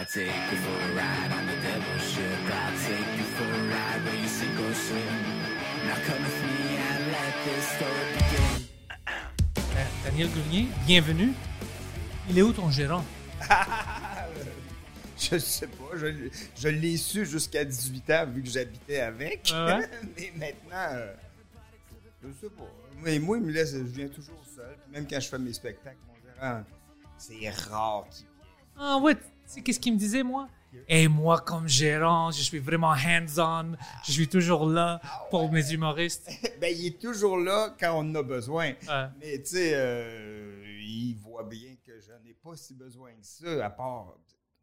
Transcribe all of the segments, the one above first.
I take you for a ride on the devil's ship. I'll take you for a ride where you sink or swim. Now come with me and let this story begin. Euh, Daniel Grenier, bienvenue. Il est où ton gérant? Je sais pas, je, je l'ai su jusqu'à 18 ans vu que j'habitais avec. Ah ouais? Mais maintenant, euh, je sais pas. Mais moi, il me laisse, je viens toujours seul. Puis même quand je fais mes spectacles, mon gérant, c'est rare qu'il Ah ouais, sais qu'est-ce qu'il me disait, moi? Et moi, comme gérant, je suis vraiment hands-on. Je suis toujours là pour mes humoristes. ben, il est toujours là quand on en a besoin. Ouais. Mais tu sais, euh, il voit bien que je n'ai pas si besoin que ça, à part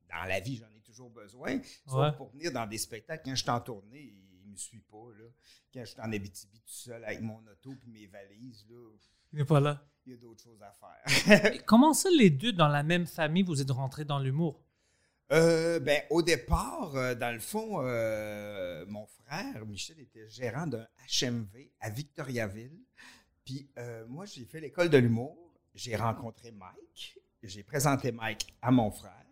dans la vie, j'en ai toujours besoin. Sauf Ouais. pour venir dans des spectacles, quand je suis en tournée, il me suit pas. Là. Quand je suis en Abitibi tout seul avec mon auto et mes valises, là, Il n'est pas là. il y a d'autres choses à faire. Comment ça, les deux, dans la même famille, vous êtes rentrés dans l'humour? Euh, ben, au départ, euh, dans le fond, euh, mon frère, Michel, était gérant d'un HMV à Victoriaville. Puis moi, j'ai fait l'école de l'humour. J'ai rencontré Mike. J'ai présenté Mike à mon frère.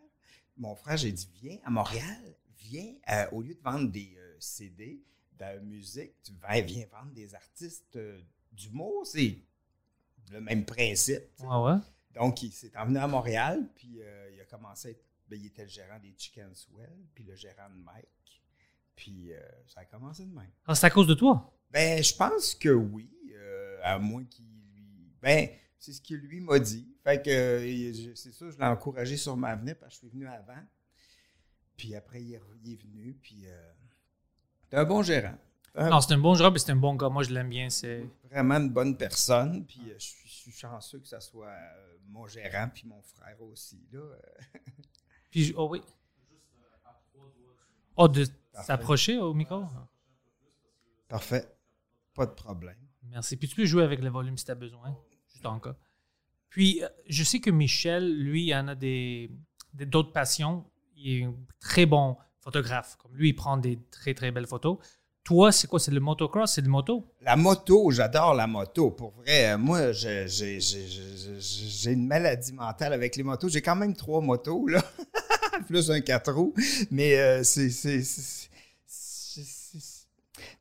Mon frère, j'ai dit, viens à Montréal. Viens, au lieu de vendre des CD de musique, tu viens vendre des artistes d'humour. C'est le même principe. sais. Ouais, ouais? Donc, il s'est emmené à Montréal, puis euh, il a commencé à être. Ben, il était le gérant des Chicken Swell, puis le gérant de Mike. Puis euh, ça a commencé de même. Ah, c'est à cause de toi? Ben, je pense que oui, euh, à moins qu'il lui. Ben, c'est ce qu'il lui m'a dit. Fait que euh, c'est ça, je l'ai encouragé sur ma venue parce que je suis venu avant. Puis après, il est, re- il est venu, puis. Euh, c'est un bon gérant. Un- Non, c'est un bon job et c'est un bon gars. Moi, je l'aime bien. C'est... vraiment une bonne personne. Puis euh, je suis, je suis chanceux que ce soit euh, mon gérant, puis mon frère aussi. Là. Puis, oh oui. Oh, de s'approcher au micro? Parfait. Pas de problème. Merci. Puis tu peux jouer avec le volume si tu as besoin, juste en cas. Puis euh, je sais que Michel, lui, il en a des des- d'autres passions. Il est un très bon photographe. Comme lui, il prend des très, très belles photos. Toi, c'est quoi? C'est le motocross? C'est le moto? La moto, j'adore la moto. Pour vrai, euh, moi, j'ai une maladie mentale avec les motos. J'ai quand même trois motos, là. Plus un quatre roues. Mais euh, c'est.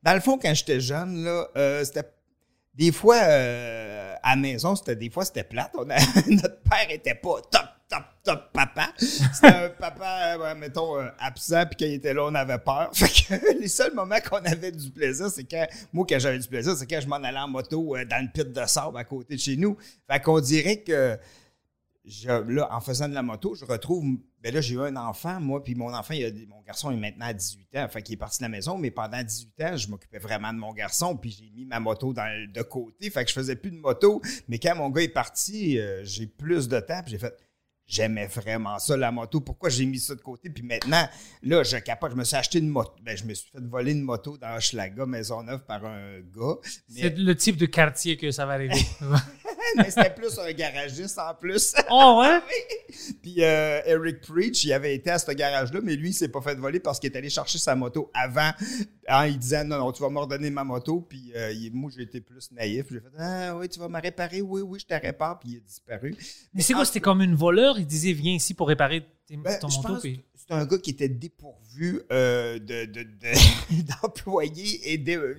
Dans le fond, quand j'étais jeune, là, euh, c'était. Des fois, euh, à la maison, c'était des fois, c'était plate. Notre père était pas top, top, top papa. C'était un papa, mettons, absent, puis quand il était là, on avait peur. Fait que les seuls moments qu'on avait du plaisir, c'est quand, moi, quand j'avais du plaisir, c'est quand je m'en allais en moto dans le pit de sable à côté de chez nous. Fait qu'on dirait que, je- là, en faisant de la moto, je retrouve. Ben là, j'ai eu un enfant, moi, puis mon enfant, il a- mon garçon est maintenant à 18 ans. Fait qu'il est parti de la maison, mais pendant 18 ans, je m'occupais vraiment de mon garçon, puis j'ai mis ma moto dans de côté. Fait que je faisais plus de moto. Mais quand mon gars est parti, euh, j'ai plus de temps, puis j'ai fait. J'aimais vraiment ça, la moto. Pourquoi j'ai mis ça de côté? Puis maintenant, là, je capote. Je me suis acheté une moto. Ben, je me suis fait voler une moto dans Hochelaga, Maisonneuve, par un gars. Mais- C'est le type de quartier que ça va arriver. mais c'était plus un garagiste en plus. oh, ouais? Puis euh, Eric Preach, il avait été à ce garage-là, mais lui, il s'est pas fait voler parce qu'il est allé chercher sa moto avant. En il disait non, non, tu vas me redonner ma moto. Puis euh, moi, j'ai été plus naïf. J'ai fait Ah oui, tu vas me réparer. Oui, oui, je te répare. Puis il est disparu. Mais c'est quoi? C'était comme une voleur? Il disait, viens ici pour réparer tes- Ben, ton moto. puis- c'est un gars qui était dépourvu euh, de, de- de- d'employés et de,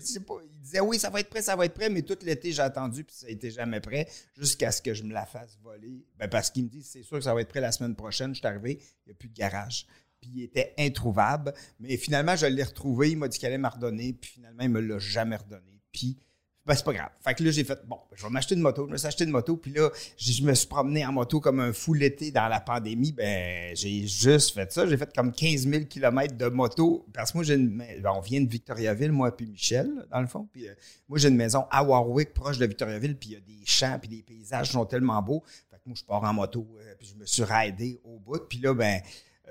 je sais pas, il disait oui, ça va être prêt, ça va être prêt, mais tout l'été j'ai attendu puis ça n'était jamais prêt jusqu'à ce que je me la fasse voler. Ben, parce qu'il me dit c'est sûr que ça va être prêt la semaine prochaine. Je suis arrivé, il n'y a plus de garage. Puis il était introuvable. Mais finalement, je l'ai retrouvé. Il m'a dit qu'il allait me redonner. Puis finalement, il ne me l'a jamais redonné. Puis Ben, c'est pas grave. Fait que là, j'ai fait, bon, je vais m'acheter une moto. Je me suis acheté une moto. Puis là, je me suis promené en moto comme un fou l'été dans la pandémie. Ben, j'ai juste fait ça. J'ai fait comme 15 000 km de moto. Parce que moi, j'ai une, ben, on vient de Victoriaville, moi, puis Michel, dans le fond. Puis euh, moi, j'ai une maison à Warwick, proche de Victoriaville. Puis il y a des champs, puis les paysages sont tellement beaux. Fait que moi, je pars en moto. euh, puis je me suis raidé au bout. Puis là, ben,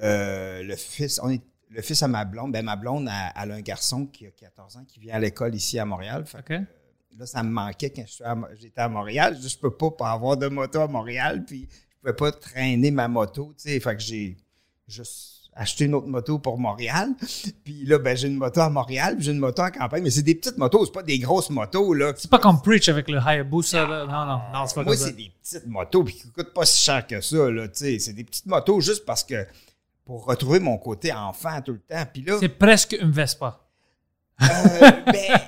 euh, le fils, on est, le fils à ma blonde, ben, ma blonde, elle, elle a un garçon qui a 14 ans qui vient à l'école ici à Montréal. Fait que, OK. Là, ça me manquait quand à j'étais à Montréal. Je ne peux pas, pas avoir de moto à Montréal, puis je pouvais pas traîner ma moto, tu sais. Fait que j'ai juste acheté une autre moto pour Montréal. Puis là, ben, j'ai une moto à Montréal, puis j'ai une moto en campagne. Mais c'est des petites motos, c'est pas des grosses motos, là. C'est pas comme Preach avec le Hayabusa. Là. Non, non, non, c'est pas Moi, c'est des petites motos, puis qui coûtent pas si cher que ça, là, tu sais. C'est des petites motos juste parce que pour retrouver mon côté enfant tout le temps. Puis là, C'est presque une Vespa. Euh, ben,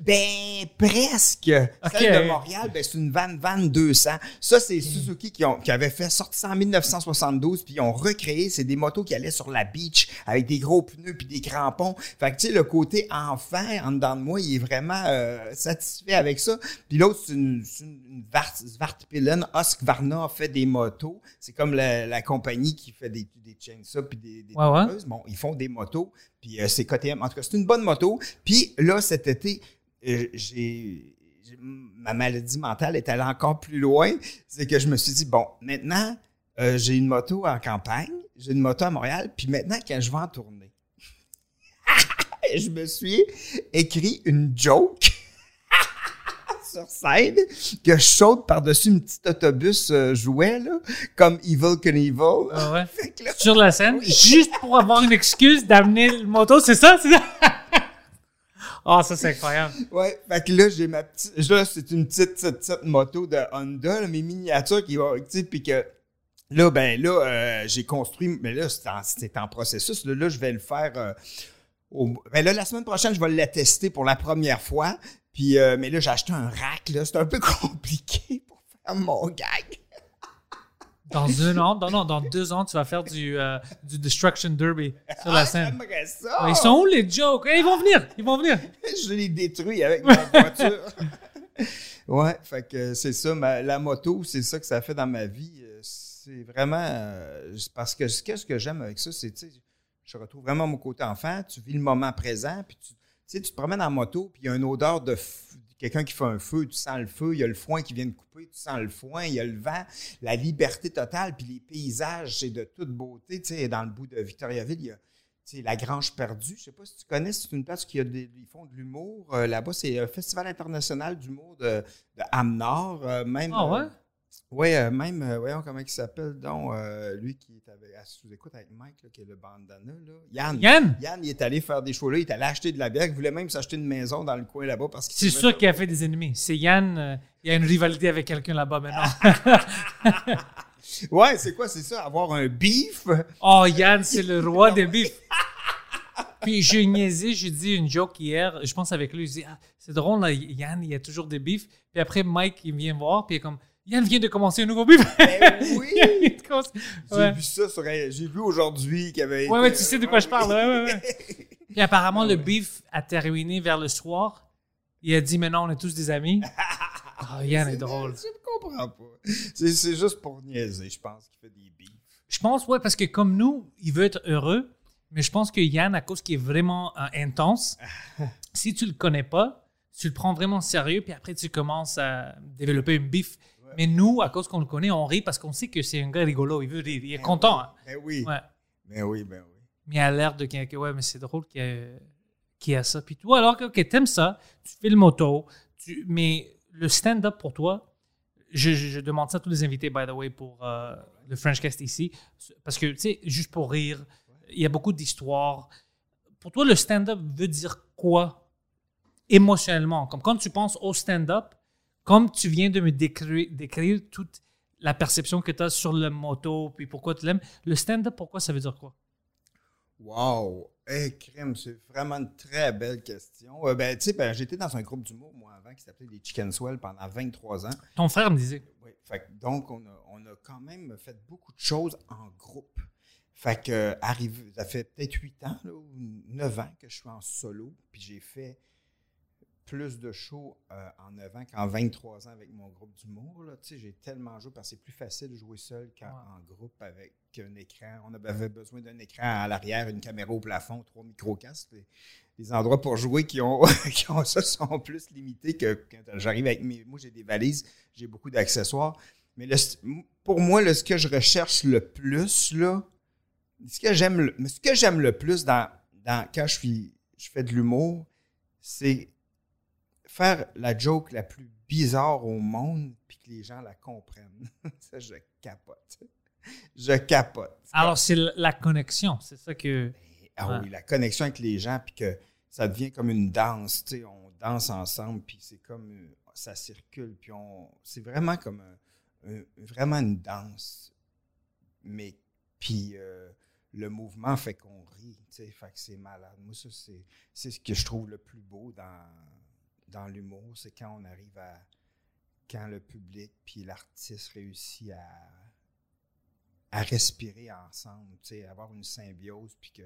ben, presque. Celle de Montréal, ben, c'est une Van Van 200. Ça, c'est Suzuki qui, ont, qui avait fait sortir ça en 1972, puis ils ont recréé. C'est des motos qui allaient sur la beach avec des gros pneus puis des crampons. Fait que, tu sais, le côté enfant en dedans de moi, il est vraiment euh, satisfait avec ça. Puis l'autre, c'est une, une, Vart, Svartpillen. Husqvarna fait des motos. C'est comme la, la compagnie qui fait des, des chainsaws puis des, des Ouais. Bon, ils font des motos. Puis euh, c'est KTM. En tout cas, c'est une bonne moto. Puis là, cet été, euh, j'ai. Ma maladie mentale est allée encore plus loin. C'est que je me suis dit, bon, maintenant, euh, j'ai une moto en campagne, j'ai une moto à Montréal, puis maintenant, quand je vais en tournée, je me suis écrit une joke sur scène que je saute par-dessus une petite autobus euh, jouet, là, comme Evil Knievel. Ah ouais? Là, Sur la scène, juste pour avoir une excuse d'amener le moto, c'est ça? C'est ça? Ah, ça, c'est incroyable. Ouais, fait que là, j'ai ma petite. Là, c'est une petite, petite, petite moto de Honda, mes miniatures qui va. Tu sais, puis que. Là, ben là, euh, j'ai construit. Mais là, c'est en, processus. Là, là, je vais le faire. euh, ben là, la semaine prochaine, je vais le tester pour la première fois. Puis, euh, mais là, j'ai acheté un rack. C'est un peu compliqué pour faire mon gag. Dans un an, non, non, dans deux ans, tu vas faire du, euh, du Destruction Derby sur la scène. Ça. Ils sont où les jokes? Eh, ils vont venir, ils vont venir. je l'ai détruit avec ma voiture. ouais, fait que c'est ça, ma- la moto, c'est ça que ça fait dans ma vie. Euh, C'est vraiment. euh, parce que ce qu'est-ce que j'aime avec ça, c'est, je retrouve vraiment mon côté enfant. Tu vis le moment présent, puis tu, tu te promènes en moto, puis il y a une odeur de f- quelqu'un qui fait un feu, tu sens le feu, il y a le foin qui vient de couper, tu sens le foin, il y a le vent, la liberté totale, puis les paysages, c'est de toute beauté. Tu sais, dans le bout de Victoriaville, il y a tu sais, la Grange perdue. Je sais pas si tu connais, c'est une place qui a des, ils font de l'humour. Euh, Là-bas, c'est un festival international d'humour de, de Hamnord. euh, même, Ah ouais? Ouais, euh, même, euh, voyons comment il s'appelle, donc, euh, lui qui est avec, à sous-écoute avec Mike, là, qui est le bandana, là. Yann. Yann? Yann, il est allé faire des shows là, il est allé acheter de la bière, il voulait même s'acheter une maison dans le coin là-bas parce qu'il C'est sûr qu'il a fait des ennemis. C'est Yann, il y a une rivalité avec quelqu'un là-bas maintenant. Ouais, c'est quoi, c'est ça, avoir un beef? Oh, Yann, c'est le roi des bifs. Puis j'ai niaisé, j'ai dit une joke hier, je pense avec lui, je dis, ah, c'est drôle, là, Yann, il y a toujours des bifs. Puis après, Mike, il vient voir, puis il est comme, Yann vient de commencer un nouveau bif. Ben oui! Commencer- J'ai Ouais. vu ça sur, un- j'ai vu aujourd'hui qu'il y avait. Ouais, été- ouais, tu sais de quoi je parle. Ouais, ouais, ouais. Puis apparemment, le beef a terminé vers le soir. Il a dit, maintenant, on est tous des amis. Oh, Yann est drôle. Je ne comprends pas. C'est, c'est juste pour niaiser, je pense, qu'il fait des beefs. Je pense, ouais, parce que comme nous, il veut être heureux, mais je pense que Yann, à cause qu'il est vraiment euh, intense, si tu le connais pas, tu le prends vraiment sérieux, puis après, tu commences à développer une bif. Mais nous, à cause qu'on le connaît, on rit parce qu'on sait que c'est un gars rigolo. Il veut rire. Il est content. hein. Ben oui. Ouais. Ben oui, ben oui. Mais il a l'air de quelqu'un. Ouais, mais c'est drôle qu'il y, a- ça. Puis toi, alors que ok, t'aimes ça, tu fais le moto, tu, mais le stand-up pour toi, je, je- je demande ça à tous les invités, by the way, pour euh, le French Cast ici. Parce que, tu sais, juste pour rire, il y a beaucoup d'histoires. Pour toi, le stand-up veut dire quoi émotionnellement? Comme quand tu penses au stand-up, comme tu viens de me décrire, décrire toute la perception que tu as sur le moto, puis pourquoi tu l'aimes, le stand-up, pourquoi ça veut dire quoi? Wow! Hey, c'est vraiment une très belle question. Euh, ben, tu sais, ben, j'étais dans un groupe d'humour, moi, avant, qui s'appelait les Chicken Swell pendant 23 ans. Ton frère me disait. Oui. Fait donc, on a, on a quand même fait beaucoup de choses en groupe. Fait que, euh, arrivé, ça fait peut-être 8 ans, là, ou 9 ans que je suis en solo, puis j'ai fait plus de shows euh, en 9 ans qu'en 23 ans avec mon groupe d'humour. j'ai tellement joué parce que c'est plus facile de jouer seul qu'en groupe avec un écran. On avait besoin d'un écran à l'arrière, une caméra au plafond, trois micro-casques. Les, les endroits pour jouer qui ont, qui ont ça sont plus limités que quand j'arrive avec mes. Moi, j'ai des valises, j'ai beaucoup d'accessoires. Mais le- pour moi, là, ce que je recherche le plus, là, ce que j'aime le, ce que j'aime le plus dans, dans, quand je, suis, je fais de l'humour, c'est faire la joke la plus bizarre au monde puis que les gens la comprennent. ça, je capote. Je capote. Alors, c'est la- connexion. C'est ça que. Ah Ouais. oui, la connexion avec les gens, puis que ça devient comme une danse, tu sais, on danse ensemble, puis c'est comme, euh, ça circule, puis on, c'est vraiment comme un- un- vraiment une danse, mais, puis euh, le mouvement fait qu'on rit, tu sais, fait que c'est malade. Moi, ça, c'est, c'est ce que je trouve le plus beau dans, dans l'humour, c'est quand on arrive à, quand le public puis l'artiste réussit à, à respirer ensemble, tu sais, avoir une symbiose, puis que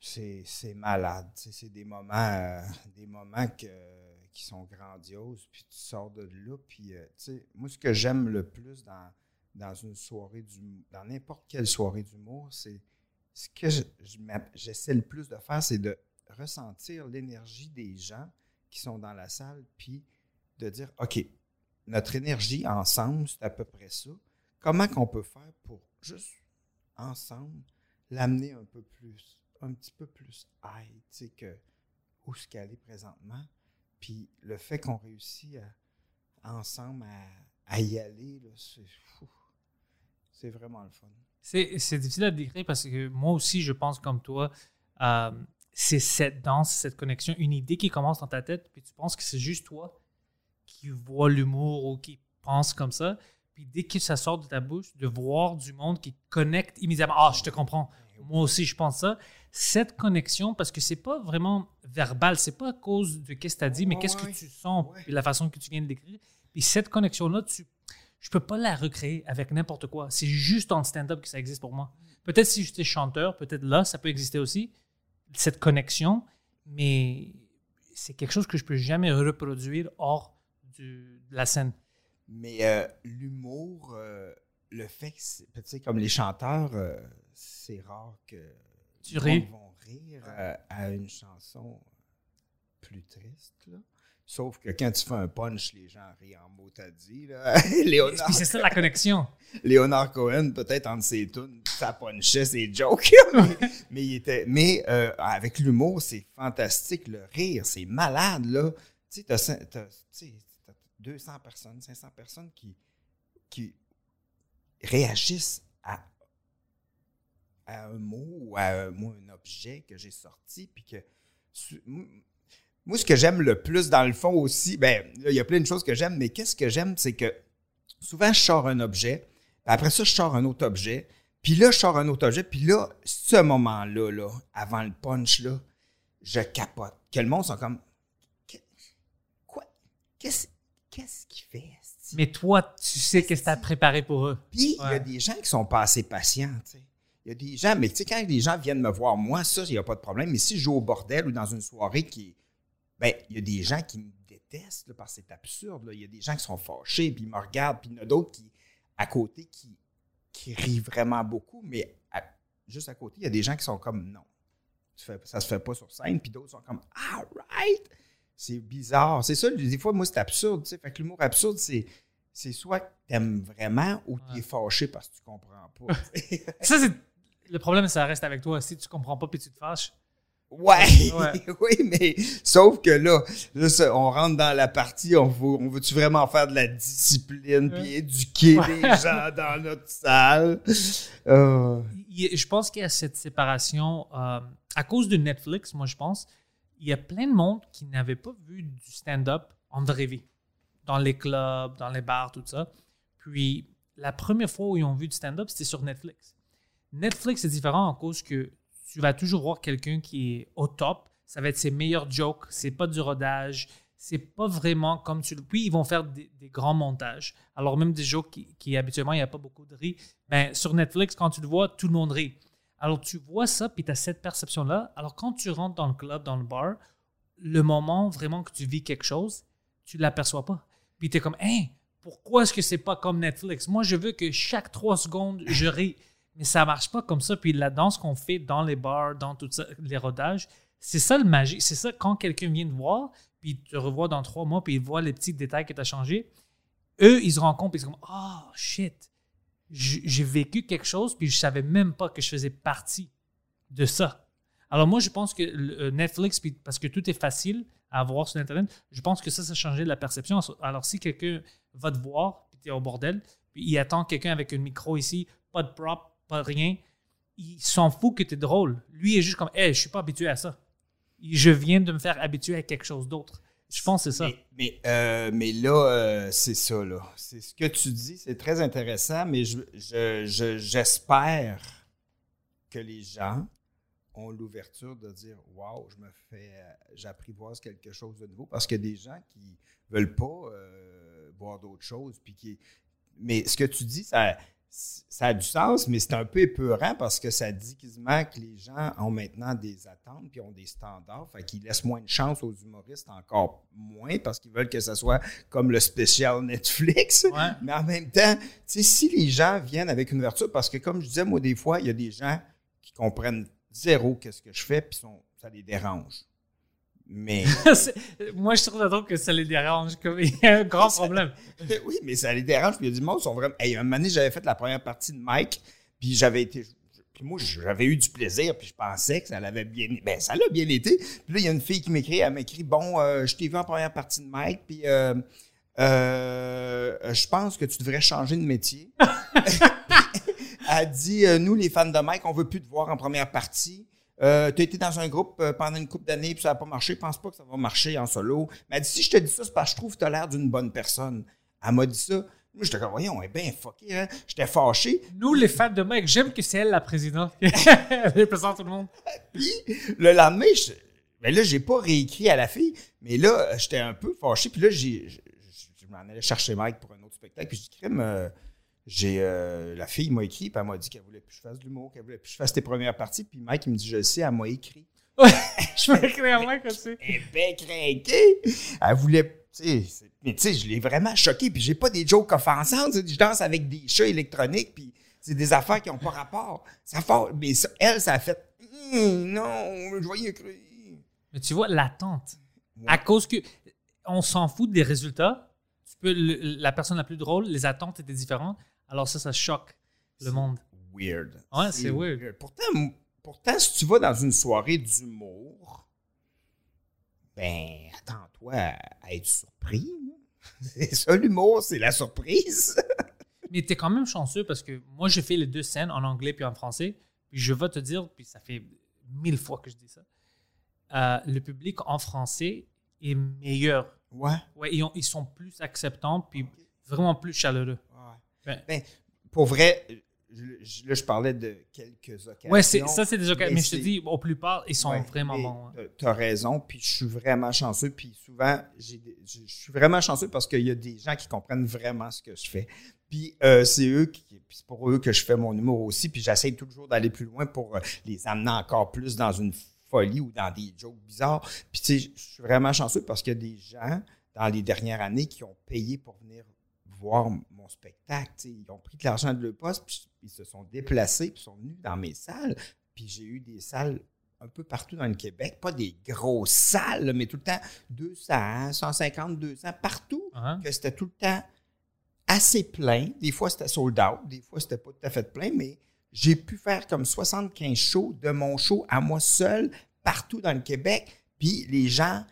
c'est malade. tu sais, C'est des moments, euh, des moments que- qui sont grandioses, puis tu sors de là, puis euh, moi, ce que j'aime le plus dans, dans une soirée du dans n'importe quelle soirée d'humour, c'est ce que je- je j'essaie le plus de faire, c'est de ressentir l'énergie des gens qui sont dans la salle, puis de dire, OK, notre énergie ensemble, c'est à peu près ça. Comment qu'on peut faire pour juste ensemble l'amener un peu plus, un petit peu plus high, tu sais, que où ce qu'elle est présentement? Puis le fait qu'on réussit à- ensemble à, y aller, c'est vraiment le fun. C'est difficile à décrire parce que moi aussi, je pense comme toi, euh, c'est cette danse, cette connexion, une idée qui commence dans ta tête, puis tu penses que c'est juste toi qui vois l'humour ou qui pense comme ça. Puis dès que ça sort de ta bouche, de voir du monde qui connecte immédiatement. Ah, je te comprends. Moi aussi, je pense ça. Cette connexion, parce que c'est pas vraiment verbal, c'est pas à cause de qu'est-ce que tu as dit, mais qu'est-ce que tu sens, puis la façon que tu viens de l'écrire. Puis cette connexion-là, tu, je peux pas la recréer avec n'importe quoi. C'est juste en stand-up que ça existe pour moi. Peut-être si j'étais chanteur, peut-être là, ça peut exister aussi, cette connexion, mais c'est quelque chose que je peux jamais reproduire hors du- de la scène. Mais euh, l'humour, euh, le fait que, tu sais, comme les chanteurs, euh, c'est rare que Tu monde vont rire à une chanson plus triste. Là. Sauf que quand tu fais un punch, les gens rient en mots t'as dit. Là. Léonard, Puis c'est ça la connexion. Léonard Cohen, peut-être entre ses tunes, ça punchait ses jokes. mais il était, mais euh, avec l'humour, c'est fantastique. Le rire, c'est malade. Là. Tu sais, t'as t'as- tu sais, t'as 200 personnes, 500 personnes qui, qui réagissent à, à un mot ou à un, moi, un objet que j'ai sorti. Puis que, moi, ce que j'aime le plus dans le fond aussi, ben, là, il y a plein de choses que j'aime, mais qu'est-ce que j'aime, c'est que souvent, je sors un objet, puis après ça, je sors un autre objet, puis là, je sors un autre objet, puis là, ce moment-là, là, avant le punch, là, je capote. Que le monde sont comme, Que- quoi? Qu'est-ce qu'est-ce qu'il fait? Mais toi, tu sais qu'est-ce que tu as préparé pour eux? Puis, il y a des gens qui sont pas assez patients, tu sais. Il y a des gens, mais tu sais, quand les gens viennent me voir, moi, ça, il n'y a pas de problème. Mais si je joue au bordel ou dans une soirée qui est. Ben, il y a des gens qui me détestent, là, parce que c'est absurde. Il y a des gens qui sont fâchés, puis ils me regardent, puis il y en a d'autres qui, à côté, qui, qui rient vraiment beaucoup, mais à- juste à côté, il y a des gens qui sont comme non. Tu fais- ça se fait pas sur scène, puis d'autres sont comme ah, right! C'est bizarre. C'est ça, des fois, moi, c'est absurde. tu sais. Fait que l'humour absurde, c'est. C'est soit que t'aimes vraiment ou tu es fâché parce que tu comprends pas. Ça, c'est. Le problème, ça reste avec toi. Si tu comprends pas puis tu te fâches. Ouais, Ouais. oui, mais sauf que là, là, ça, on rentre dans la partie, on veut, on veut-tu vraiment faire de la discipline puis éduquer les gens dans notre salle? Euh, Il je pense qu'il y a cette séparation euh, à cause de Netflix, moi je pense. Il y a plein de monde qui n'avait pas vu du stand-up en vraie vie, dans les clubs, dans les bars, tout ça. Puis la première fois où ils ont vu du stand-up, c'était sur Netflix. Netflix c'est différent en cause que tu vas toujours voir quelqu'un qui est au top. Ça va être ses meilleurs jokes. C'est pas du rodage. C'est pas vraiment comme tu le. Puis ils vont faire des, grands montages. Alors même des jokes qui, habituellement il n'y a pas beaucoup de rire. Ben sur Netflix quand tu le vois, tout le monde rit. Alors tu vois ça puis tu as cette perception là. Alors quand tu rentres dans le club, dans le bar le moment vraiment que tu vis quelque chose, tu l'aperçois pas. Puis tu es comme, hein, pourquoi est-ce que c'est pas comme Netflix? Moi, je veux que chaque trois secondes, je ris. Mais ça marche pas comme ça. Puis la danse qu'on fait dans les bars, dans tout ça, les rodages, c'est ça le magie. C'est ça quand quelqu'un vient te voir, puis te revoit dans trois mois, puis il voit les petits détails que tu as changé. Eux, ils se rendent compte, puis ils sont comme, oh shit, j'ai vécu quelque chose, puis je savais même pas que je faisais partie de ça. Alors moi, je pense que euh, Netflix, parce que tout est facile à voir sur Internet, je pense que ça, ça a changé la perception. Alors si quelqu'un va te voir, puis tu es au bordel, puis il attend quelqu'un avec un micro ici, pas de prop, pas rien, il s'en fout que tu es drôle. Lui est juste comme, hey, je suis pas habitué à ça. Je viens de me faire habituer à quelque chose d'autre. Je pense que c'est ça. Mais, mais, euh, là, euh, c'est ça, là. C'est ce que tu dis, c'est très intéressant, mais je- je- je- j'espère que les gens ont l'ouverture de dire Waouh, je me fais, euh, j'apprivoise quelque chose de nouveau. Parce a des gens qui veulent pas euh, voir d'autres choses. Puis qui, mais ce que tu dis, ça, ça a du sens, mais c'est un peu épeurant parce que ça dit quasiment que les gens ont maintenant des attentes puis ont des standards. Fait qu'ils laissent moins de chance aux humoristes, encore moins, parce qu'ils veulent que ça soit comme le spécial Netflix. Ouais. Mais en même temps, tu sais, si les gens viennent avec une ouverture, parce que comme je disais, moi, des fois, il y a des gens qui comprennent zéro qu'est-ce que je fais, puis sont- ça les dérange. Mais Moi, je trouve ça que ça les dérange. Comme il y a un grand problème. oui, mais ça les dérange. Puis il y a du monde sont vraiment. Hey, un moment donné, j'avais fait la première partie de Mike, puis j'avais été. Puis moi, j'avais eu du plaisir, puis je pensais que ça l'avait bien. Ben, ça l'a bien été. Puis là, il y a une fille qui m'écrit. Elle m'écrit Bon, euh, je t'ai vu en première partie de Mike, puis euh, euh, je pense que tu devrais changer de métier. elle dit euh, Nous, les fans de Mike, on veut plus te voir en première partie. Euh, tu as été dans un groupe euh, pendant une couple d'années, puis ça n'a pas marché. Je pense pas que ça va marcher en solo. Mais elle dit Si je te dis ça, c'est parce que je trouve que tu as l'air d'une bonne personne. Elle m'a dit ça. Moi, j'étais comme, voyons, elle est bien fuckée, hein. J'étais fâché. Nous, les fans de Mike, j'aime que c'est elle la présidente. elle représente tout le monde. Puis, le lendemain, je, ben là, j'ai pas réécrit à la fille, mais là, j'étais un peu fâché. Puis là, j'ai, je, je- je m'en allais chercher Mike pour un autre spectacle. Puis je dis, crème, euh, j'ai, euh, la fille m'a écrit, puis elle m'a dit qu'elle voulait plus que je fasse de l'humour, qu'elle voulait plus que je fasse tes premières parties. Puis Mike, il me dit, je le sais, elle m'a écrit. Ouais, je me à Mike aussi. Elle est bien craquée. Elle voulait. Mais tu sais, je l'ai vraiment choqué. Puis j'ai pas des jokes offensantes. Je danse avec des chats électroniques. Puis c'est des affaires qui n'ont pas rapport. Ça fait, mais ça- elle, ça a fait. Hum, non, je voyais cru. Mais tu vois, l'attente. Ouais. À cause que on s'en fout des résultats, tu peux, le- la personne la plus drôle, les attentes étaient différentes. Alors ça, ça choque le monde. Weird. Ouais, c'est weird. Pourtant, pourtant, si tu vas dans une soirée d'humour, ben, attends-toi à, être surpris. là. C'est ça, l'humour, c'est la surprise. Mais tu es quand même chanceux parce que moi, j'ai fait les deux scènes en anglais puis en français. Puis je vais te dire, puis ça fait mille fois que je dis ça, euh, le public en français est meilleur. Ouais. Ouais, ils, ont- ils sont plus acceptants puis vraiment plus chaleureux. Ben- Ben, pour vrai, là, je parlais de quelques occasions. C'est, ça, c'est des occasions. Mais je te dis, au plupart, ils sont Ouais, vraiment bons. hein. t'as- T'as raison, puis je suis vraiment chanceux, puis souvent, je suis vraiment chanceux parce qu'il y a des gens qui comprennent vraiment ce que je fais. Puis euh, c'est eux qui, puis c'est pour eux que je fais mon humour aussi, puis j'essaie toujours d'aller plus loin pour euh, les amener encore plus dans une folie ou dans des jokes bizarres. Puis tu sais, je suis vraiment chanceux parce qu'il y a des gens dans les dernières années qui ont payé pour venir voir mon spectacle. Ils ont pris de l'argent de leur poste, puis ils se sont déplacés, puis sont venus dans mes salles. Puis j'ai eu des salles un peu partout dans le Québec, pas des grosses salles, mais tout le temps 200, 150, 200, partout, Hein? que c'était tout le temps assez plein. Des fois, c'était sold out, des fois, c'était pas tout à fait plein, mais j'ai pu faire comme 75 shows de mon show à moi seul, partout dans le Québec. Puis les gens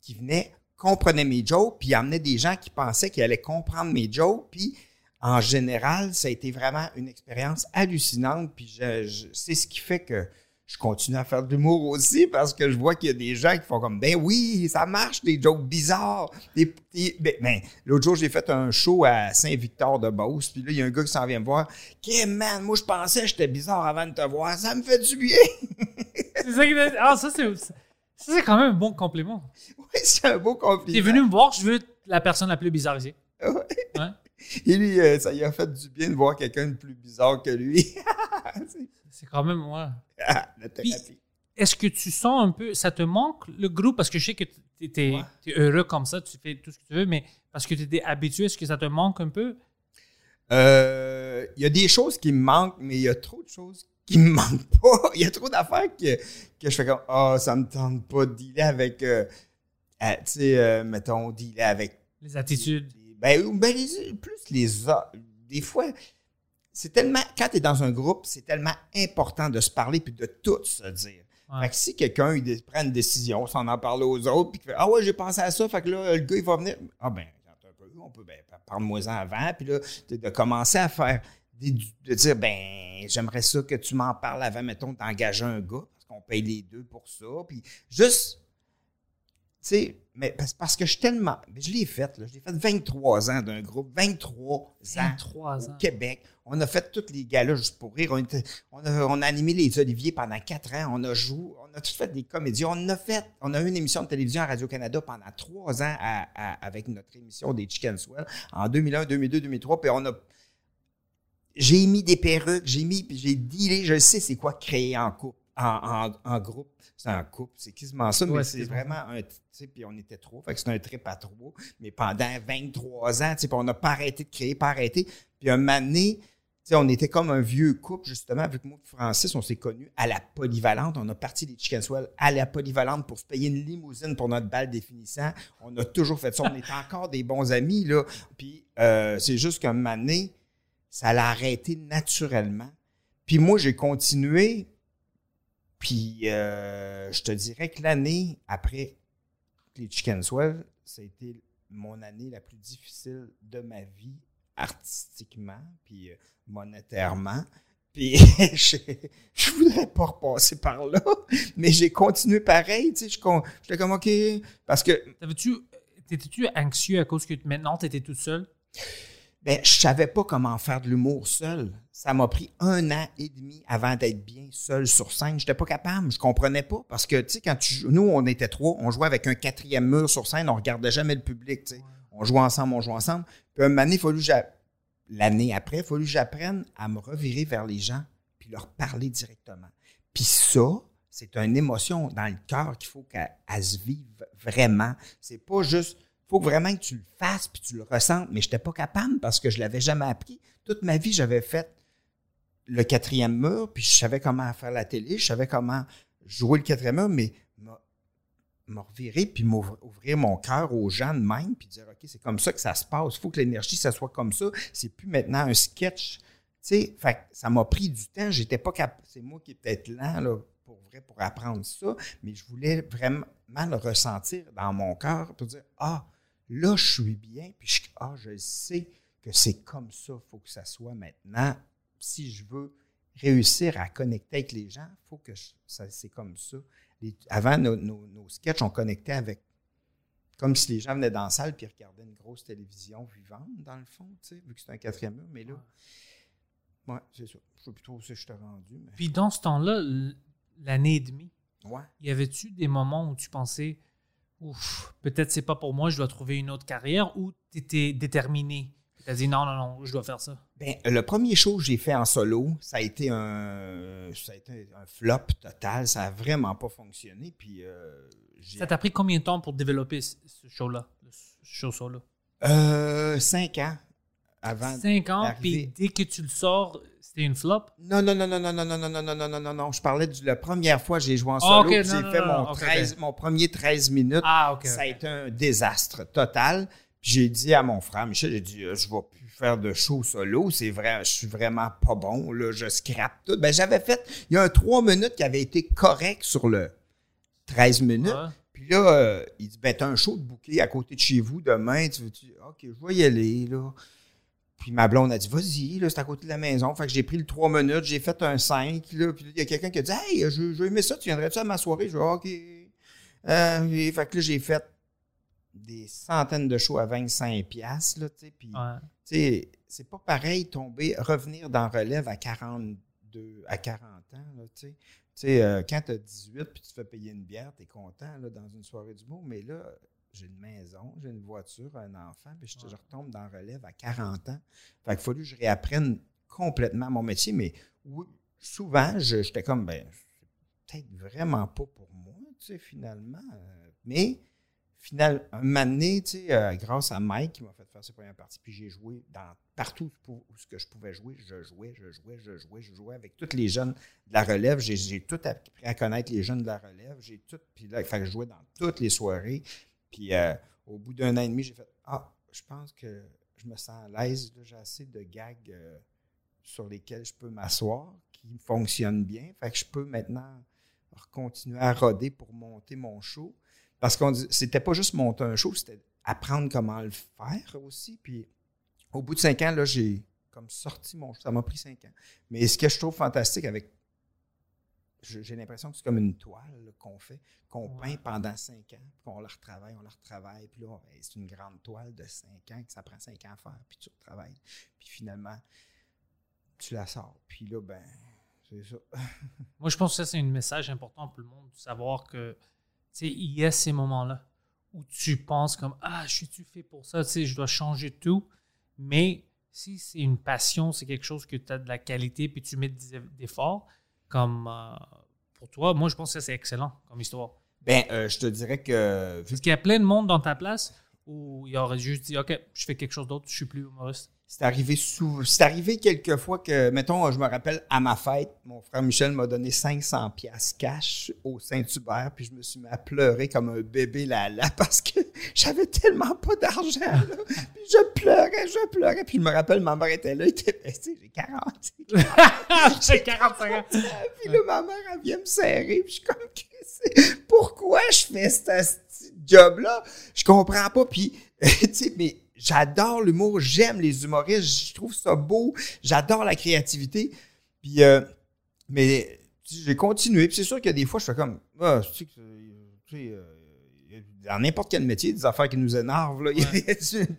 qui venaient comprenaient mes jokes, puis amenaient des gens qui pensaient qu'ils allaient comprendre mes jokes, puis en général, ça a été vraiment une expérience hallucinante, puis je- c'est ce qui fait que je continue à faire de l'humour aussi parce que je vois qu'il y a des gens qui font comme ben oui, ça marche, des jokes bizarres. Des, ben, ben, l'autre jour, j'ai fait un show à Saint-Victor de Beauce, puis là, il y a un gars qui s'en vient me voir. Kim, man, moi, je pensais que j'étais bizarre avant de te voir. Ça me fait du bien. C'est ça qui Ah, ça, c'est, c'est quand même un bon compliment. oui, c'est un beau compliment. T'es venu me voir, je veux être la personne la plus bizarre ici. Ouais. Ouais. Et lui, euh, ça lui a fait du bien de voir quelqu'un de plus bizarre que lui. C'est- quand même, ouais. Ah, la thérapie. est-ce que tu sens un peu, ça te manque le groupe? Parce que je sais que tu Ouais. heureux comme ça, tu fais tout ce que tu veux, mais parce que tu étais habitué, est-ce que ça te manque un peu? Euh, Il y a des choses qui me manquent, mais il y a trop de choses qui me manquent pas. Il y a trop d'affaires que, que je fais comme Ah, ça me tente pas de dealer avec. euh, euh, tu sais, euh, mettons, dealer avec. Les attitudes. Ben, ben, les- plus les. Des fois, c'est tellement. Quand tu es dans un groupe, c'est tellement important de se parler puis de tout se dire. Ouais. Fait que si quelqu'un prend une décision, s'en en parle aux autres, puis qu'il fait Ah ouais, j'ai pensé à ça, fait que là, le gars, il va venir. Ah ben, attends un peu, on peut, ben, parle-moi-en avant, puis là, de, de commencer à faire, de dire, ben, j'aimerais ça que tu m'en parles avant, mettons, d'engager un gars, parce qu'on paye les deux pour ça, puis juste, tu sais, mais parce, parce que je suis tellement. mais Je l'ai fait, là. Je l'ai fait 23 ans d'un groupe, 23 ans. 23 au ans. Québec. On a fait tous les galas juste pour rire. On, était- on a, on a animé les Oliviers pendant quatre ans. On a joué, on a tout fait des comédies. On a fait, on a eu une émission de télévision à Radio-Canada pendant trois ans à- à- avec notre émission des Chicken Swell en 2001, 2002, 2003. Puis on a, j'ai mis des perruques, j'ai mis, puis j'ai dealé. Je sais c'est quoi créer en couple, en, en- en groupe. C'est un couple, c'est quasiment ça, mais c'est vraiment un, tu sais, puis on était trois, fait que c'était un trip à trois. Mais pendant 23 ans, tu sais, puis on n'a pas arrêté de créer, pas arrêté. Puis un moment donné, on était comme un vieux couple, justement, avec moi et Francis, on s'est connus à la polyvalente. On a parti des Chicken Swell à la polyvalente pour se payer une limousine pour notre bal définissant. On a toujours fait ça. On est encore des bons amis, là. Puis euh, c'est juste qu'un moment donné, ça l'a arrêté naturellement. Puis moi, j'ai continué. Puis euh, je te dirais que l'année après les Chicken Swell, ça a été mon année la plus difficile de ma vie artistiquement, puis euh, monétairement. Puis je, je voudrais pas repasser par là, mais j'ai continué pareil, tu sais, j'étais comme OK parce que T'avais-tu, t'étais-tu anxieux à cause que maintenant tu étais tout seul? Ben je savais pas comment faire de l'humour seul. Ça m'a pris un an et demi avant d'être bien seul sur scène. J'étais pas capable, je comprenais pas parce que tu sais quand nous on était trois, on jouait avec un quatrième mur sur scène, on regardait jamais le public, tu sais. On jouait ensemble, on jouait ensemble. Puis un moment l'année après, il fallu que j'apprenne à me revirer vers les gens puis leur parler directement. Puis ça, c'est une émotion dans le cœur qu'il faut qu'elle elle se vive vraiment. C'est pas juste. Faut vraiment que tu le fasses puis tu le ressentes. Mais je n'étais pas capable parce que je ne l'avais jamais appris. Toute ma vie, j'avais fait le quatrième mur, puis je savais comment faire la télé, je savais comment jouer le quatrième mur, mais me- revirer puis m'ouvrir ouvrir mon cœur aux gens de même, puis dire, OK, c'est comme ça que ça se passe. Il faut que l'énergie, ça soit comme ça. C'est plus maintenant un sketch. Tu sais, ça m'a pris du temps. J'étais pas capable. C'est moi qui est peut-être lent, là, pour vrai, pour apprendre ça, mais je voulais vraiment le ressentir dans mon cœur pour dire, ah, là, je suis bien, puis je, ah, je sais que c'est comme ça, il faut que ça soit maintenant. Si je veux réussir à connecter avec les gens, il faut que je- ça, c'est comme ça. Les- avant, nos, nos, nos sketchs, on connectait avec comme si les gens venaient dans la salle puis regardaient une grosse télévision vivante, dans le fond, tu sais, vu que c'est un quatrième mur. Mais là, ouais, c'est ça. Je sais plus trop où je t'ai rendu, mais Puis dans ce temps-là, l'année et demie, ouais. y avait-tu des moments où tu pensais, ouf, peut-être c'est pas pour moi, je dois trouver une autre carrière, ou tu étais déterminé? Tu as dit non, non, non, je dois faire ça. Ben, le premier show que j'ai fait en solo, ça a été un, ça a été un flop total. Ça a vraiment pas fonctionné. Puis, euh, Ça t'a pris combien de temps pour développer ce show-là, ce show solo? Euh, cinq ans avant. Cinq ans, puis dès que tu le sors, une flop? Non, non, non, non, non, non, non, non, non, non, non, non, non, non. Je parlais de la première fois que j'ai joué en Ah, solo. ok, puis non, j'ai fait non, mon, non, ok, 13 ok. mon premier 13 minutes. Ah, ok. Ça a été un désastre total. Puis j'ai dit à mon frère Michel, j'ai dit, euh, je vais plus faire de show solo. C'est vrai, je suis vraiment pas bon. Là, je scrape tout. Ben, j'avais fait, il y a un 3 minutes qui avait été correct sur le 13 minutes. Ouais. Puis là, euh, il dit, ben, t'as un show de bouquet à côté de chez vous demain. Tu veux-tu? OK, je vais y aller, là. Puis ma blonde a dit, vas-y, là, c'est à côté de la maison. Fait que j'ai pris le 3 minutes, j'ai fait un 5, là. Puis là, il y a quelqu'un qui a dit, hey, je, je vais aimer ça, tu viendrais-tu à ma soirée? Je dis, OK. Euh, fait que là, j'ai fait des centaines de shows à 25 piastres, là, tu sais. Puis, Ouais. tu sais, c'est pas pareil tomber, revenir dans relève à 42, à 40 ans, là, tu sais. Tu sais, euh, quand tu as 18 puis tu te fais payer une bière, tu es content là, dans une soirée du mot, mais là, j'ai une maison, j'ai une voiture, un enfant, puis je, je retombe dans relève à 40 ans. Fait qu'il a fallu que je réapprenne complètement mon métier, mais oui, souvent, je- j'étais comme, ben, peut-être vraiment pas pour moi, tu sais, finalement. Euh, Mais, final, un moment donné, tu sais, euh, grâce à Mike qui m'a fait faire ses premières parties, puis j'ai joué dans partout où ce que je pouvais jouer, je jouais, je jouais, je jouais, je jouais avec tous les jeunes de la relève. J'ai, tout appris à connaître les jeunes de la relève. J'ai tout, puis là, fallait que je jouais dans toutes les soirées. Puis euh, au bout d'un an et demi, j'ai fait Ah, je pense que je me sens à l'aise. J'ai assez de gags euh, sur lesquels je peux m'asseoir qui fonctionnent bien. Fait que je peux maintenant continuer à roder pour monter mon show. Parce qu'on c'était pas juste monter un show, c'était apprendre comment le faire aussi. Puis au bout de cinq ans, là, j'ai comme sorti mon show. Ça m'a pris cinq ans. Mais ce que je trouve fantastique avec. J'ai l'impression que c'est comme une toile qu'on fait, qu'on peint pendant cinq ans, puis qu'on la retravaille, on la retravaille, puis là, c'est une grande toile de cinq ans que ça prend cinq ans à faire, puis tu retravailles. Puis finalement, tu la sors. Puis là, ben, c'est ça. Moi, je pense que ça, c'est un message important pour le monde, de savoir que, tu sais, il y a ces moments-là où tu penses comme, ah, je suis-tu fait pour ça, tu sais, je dois changer tout. Mais si c'est une passion, c'est quelque chose que tu as de la qualité, puis tu mets des efforts, comme euh, pour toi, moi, je pense que c'est excellent comme histoire. Ben, euh, je te dirais que, Parce qu'il y a plein de monde dans ta place où il aurait juste dit, OK, je fais quelque chose d'autre, je suis plus humoriste. C'est arrivé souvent. C'est arrivé quelques fois que, mettons, je me rappelle, à ma fête, mon frère Michel m'a donné 500 pièces cash au Saint-Hubert, puis je me suis mis à pleurer comme un bébé là là parce que j'avais tellement pas d'argent. là. Puis je pleurais, je pleurais. Puis je me rappelle, ma mère était là, elle était, ben, tu sais, j'ai 40. J'ai 45 ans. Puis là, ma mère, elle vient me serrer. Puis je suis comme, pourquoi je fais ce ce job-là? Je comprends pas. Puis, tu sais, mais j'adore l'humour. J'aime les humoristes. Je trouve ça beau. J'adore la créativité. Puis, euh, mais j'ai continué. Puis c'est sûr a des fois, je fais comme, ah, tu sais, que, euh, tu sais, euh, dans n'importe quel métier, des affaires qui nous énervent. Là. Puis,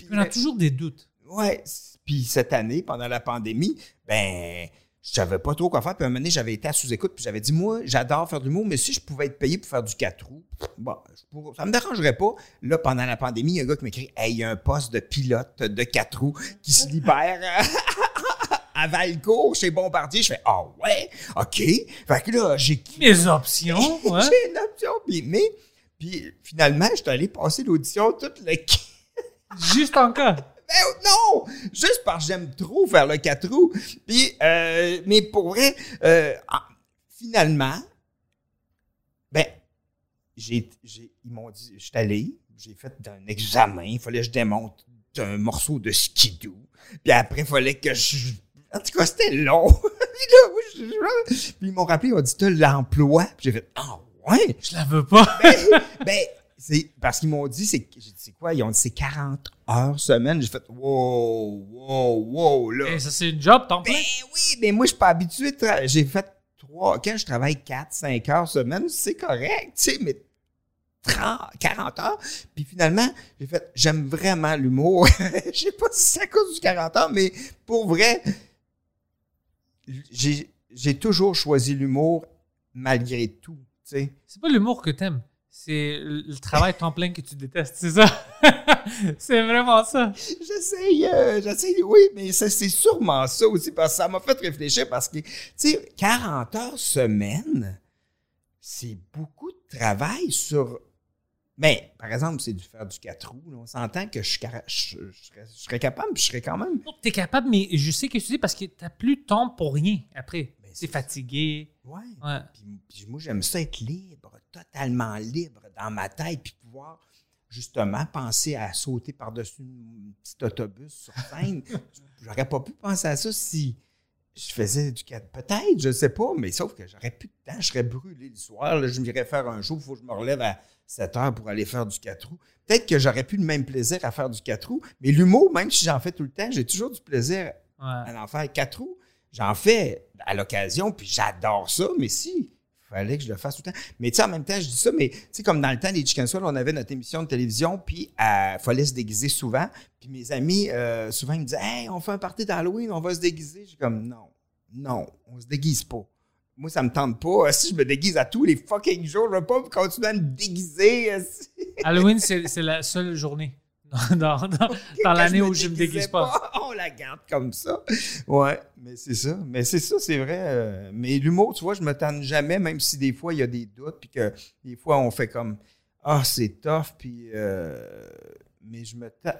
On a toujours des doutes. Ouais. Puis cette année, pendant la pandémie, ben, je savais pas trop quoi faire. Puis à un moment donné, j'avais été à sous-écoute, puis j'avais dit, moi, j'adore faire de l'humour, mais si je pouvais être payé pour faire du 4 roues, bon, je pourrais- ça me dérangerait pas. Là, pendant la pandémie, il y a un gars qui m'écrit, hey, il y a un poste de pilote de 4 roues qui se libère. À Valcourt, chez Bombardier, je fais Ah ouais, OK. Fait que là, j'ai Les options, ouais. j'ai une option. Puis, mais, puis finalement, je suis allé passer l'audition toute le Juste en cas. Ben non! Juste parce que j'aime trop faire le 4 roues. Puis, euh, mais pour vrai, euh, ah, finalement, ben, j'ai, j'ai- ils m'ont dit, je suis allé, j'ai fait un examen, il fallait que je démonte un morceau de skidoo. Puis après, il fallait que je... En tout cas, c'était long. Puis là, je- Puis ils m'ont rappelé, ils m'ont dit, t'as l'emploi. Puis j'ai fait, ah ouais? Je la veux pas. Ben, c'est parce qu'ils m'ont dit, c'est, j'ai dit, c'est quoi? Ils ont dit, c'est 40 heures semaine. J'ai fait, wow, wow, wow, là. Eh, ça, c'est une job, temps Ben oui, mais moi, je suis pas habitué de tra- J'ai fait trois. Quand je travaille 4, 5 heures semaine, c'est correct, tu sais, mais 30, 40 heures. Puis finalement, j'ai fait, j'aime vraiment l'humour. Je sais pas si c'est à cause du 40 heures, mais pour vrai, j'ai, j'ai toujours choisi l'humour malgré tout, tu sais. C'est pas l'humour que t'aimes. C'est le travail temps plein que tu détestes, c'est ça? c'est vraiment ça. J'essaye, euh, j'essaye, oui, mais c'est sûrement ça aussi, parce que ça m'a fait réfléchir, parce que, tu sais, 40 heures semaine, c'est beaucoup de travail sur... Mais, par exemple, c'est de faire du 4 roues, là, on s'entend que je, serais, je serais capable, puis je serais quand même... Non, T'es capable, mais je sais que tu dis parce que t'as plus de temps pour rien après. Ben, T'es c'est- fatigué. Ouais. Ouais. Puis, puis moi, j'aime ça être libre, totalement libre dans ma tête, puis pouvoir justement penser à sauter par-dessus un petit autobus sur scène. J'aurais pas pu penser à ça si je faisais du 4. Peut-être, je sais pas, mais sauf que j'aurais plus de temps, je serais brûlé le soir. là, je m'irais faire un show, il faut que je me relève à 7 heures pour aller faire du 4 roues. Peut-être que j'aurais plus le même plaisir à faire du 4 roues, mais l'humour, même si j'en fais tout le temps, j'ai toujours du plaisir Ouais. à en faire quatre roues. J'en fais à l'occasion, puis j'adore ça, mais si, il fallait que je le fasse tout le temps. Mais tu sais, en même temps, je dis ça, mais tu sais, comme dans le temps des Chicken Swell, on avait notre émission de télévision, puis il fallait se déguiser souvent. Puis mes amis, euh, souvent, ils me disaient Hey, on fait un party d'Halloween, on va se déguiser. J'ai comme Non, non, on se déguise pas. Moi, ça me tente pas. Si je me déguise à tous les fucking jours, je vais pas continuer à me déguiser. Halloween, c'est la seule journée dans, dans, dans- dans l'année où je me déguise pas. La garde comme ça. Ouais, mais c'est ça. Mais c'est ça, c'est vrai. euh, mais l'humour, tu vois, je me tente jamais, même si des fois il y a des doutes, puis que des fois on fait comme Ah, c'est tough, puis. euh, mais je me tente.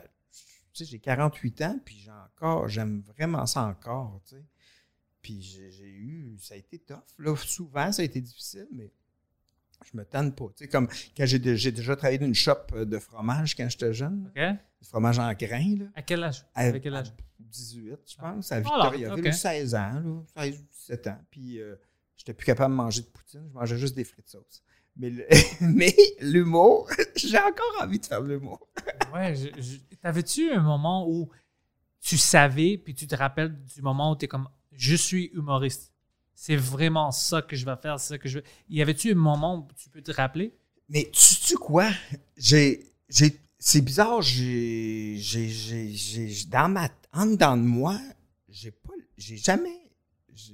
Tu sais, j'ai 48 ans, puis j'ai encore, j'aime vraiment ça encore, tu sais. Puis j'ai eu, ça a été tough, là. Souvent, ça a été difficile, mais je me tente pas. Tu sais, comme quand j'ai dé- j'ai déjà travaillé dans une shop euh, de fromage quand j'étais jeune, du fromage en grains, là. À quel âge? À- quel âge? à 18, je pense, à Victoriaville, ok. 16 ans, là, 16 17 ans. Puis euh, j'étais plus capable de manger de poutine, je mangeais juste des frites sauce. Mais l'humour, j'ai encore envie de faire de l'humour. Ouais, t'avais-tu un moment où tu savais, puis tu te rappelles du moment où tu es comme je suis humoriste? C'est vraiment ça que je vais faire, c'est ça que je veux. Y avait-tu un moment où tu peux te rappeler? Mais tu sais quoi? J'ai. j'ai c'est bizarre, j'ai. j'ai- j'ai- j'ai- dans ma. En dedans de moi, j'ai pas. J'ai jamais.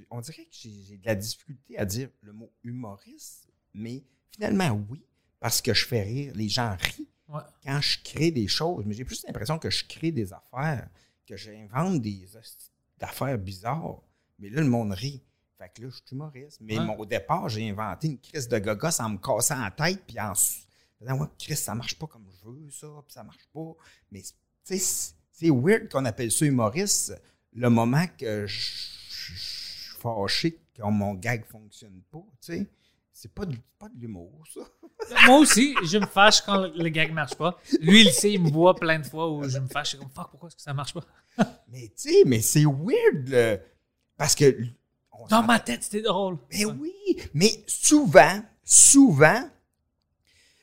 on dirait que j'ai j'ai de la difficulté à dire le mot humoriste, mais finalement, oui, parce que je fais rire. Les gens rient Ouais. quand je crée des choses. Mais j'ai plus l'impression que je crée des affaires, que j'invente des hosties d'affaires bizarres. Mais là, le monde rit. Fait que là, je suis humoriste. Mais mon, au départ, j'ai inventé une crise de gaga sans me casser en tête, puis en faisant, ouais, Chris, ça marche pas comme je veux, ça, puis ça marche pas. Mais, tu sais, c'est- weird qu'on appelle ça humoriste le moment que je suis fâché que mon gag fonctionne pas, tu sais. C'est pas, de- pas de l'humour, ça. Moi aussi, je me fâche quand le, le gag marche pas. Lui, il sait, il me voit plein de fois où je me fâche. Je suis comme, fuck, pourquoi est-ce que ça marche pas? Mais tu sais, mais c'est weird, parce que... on Dans ma tête, c'était drôle. Mais oui, mais souvent, souvent,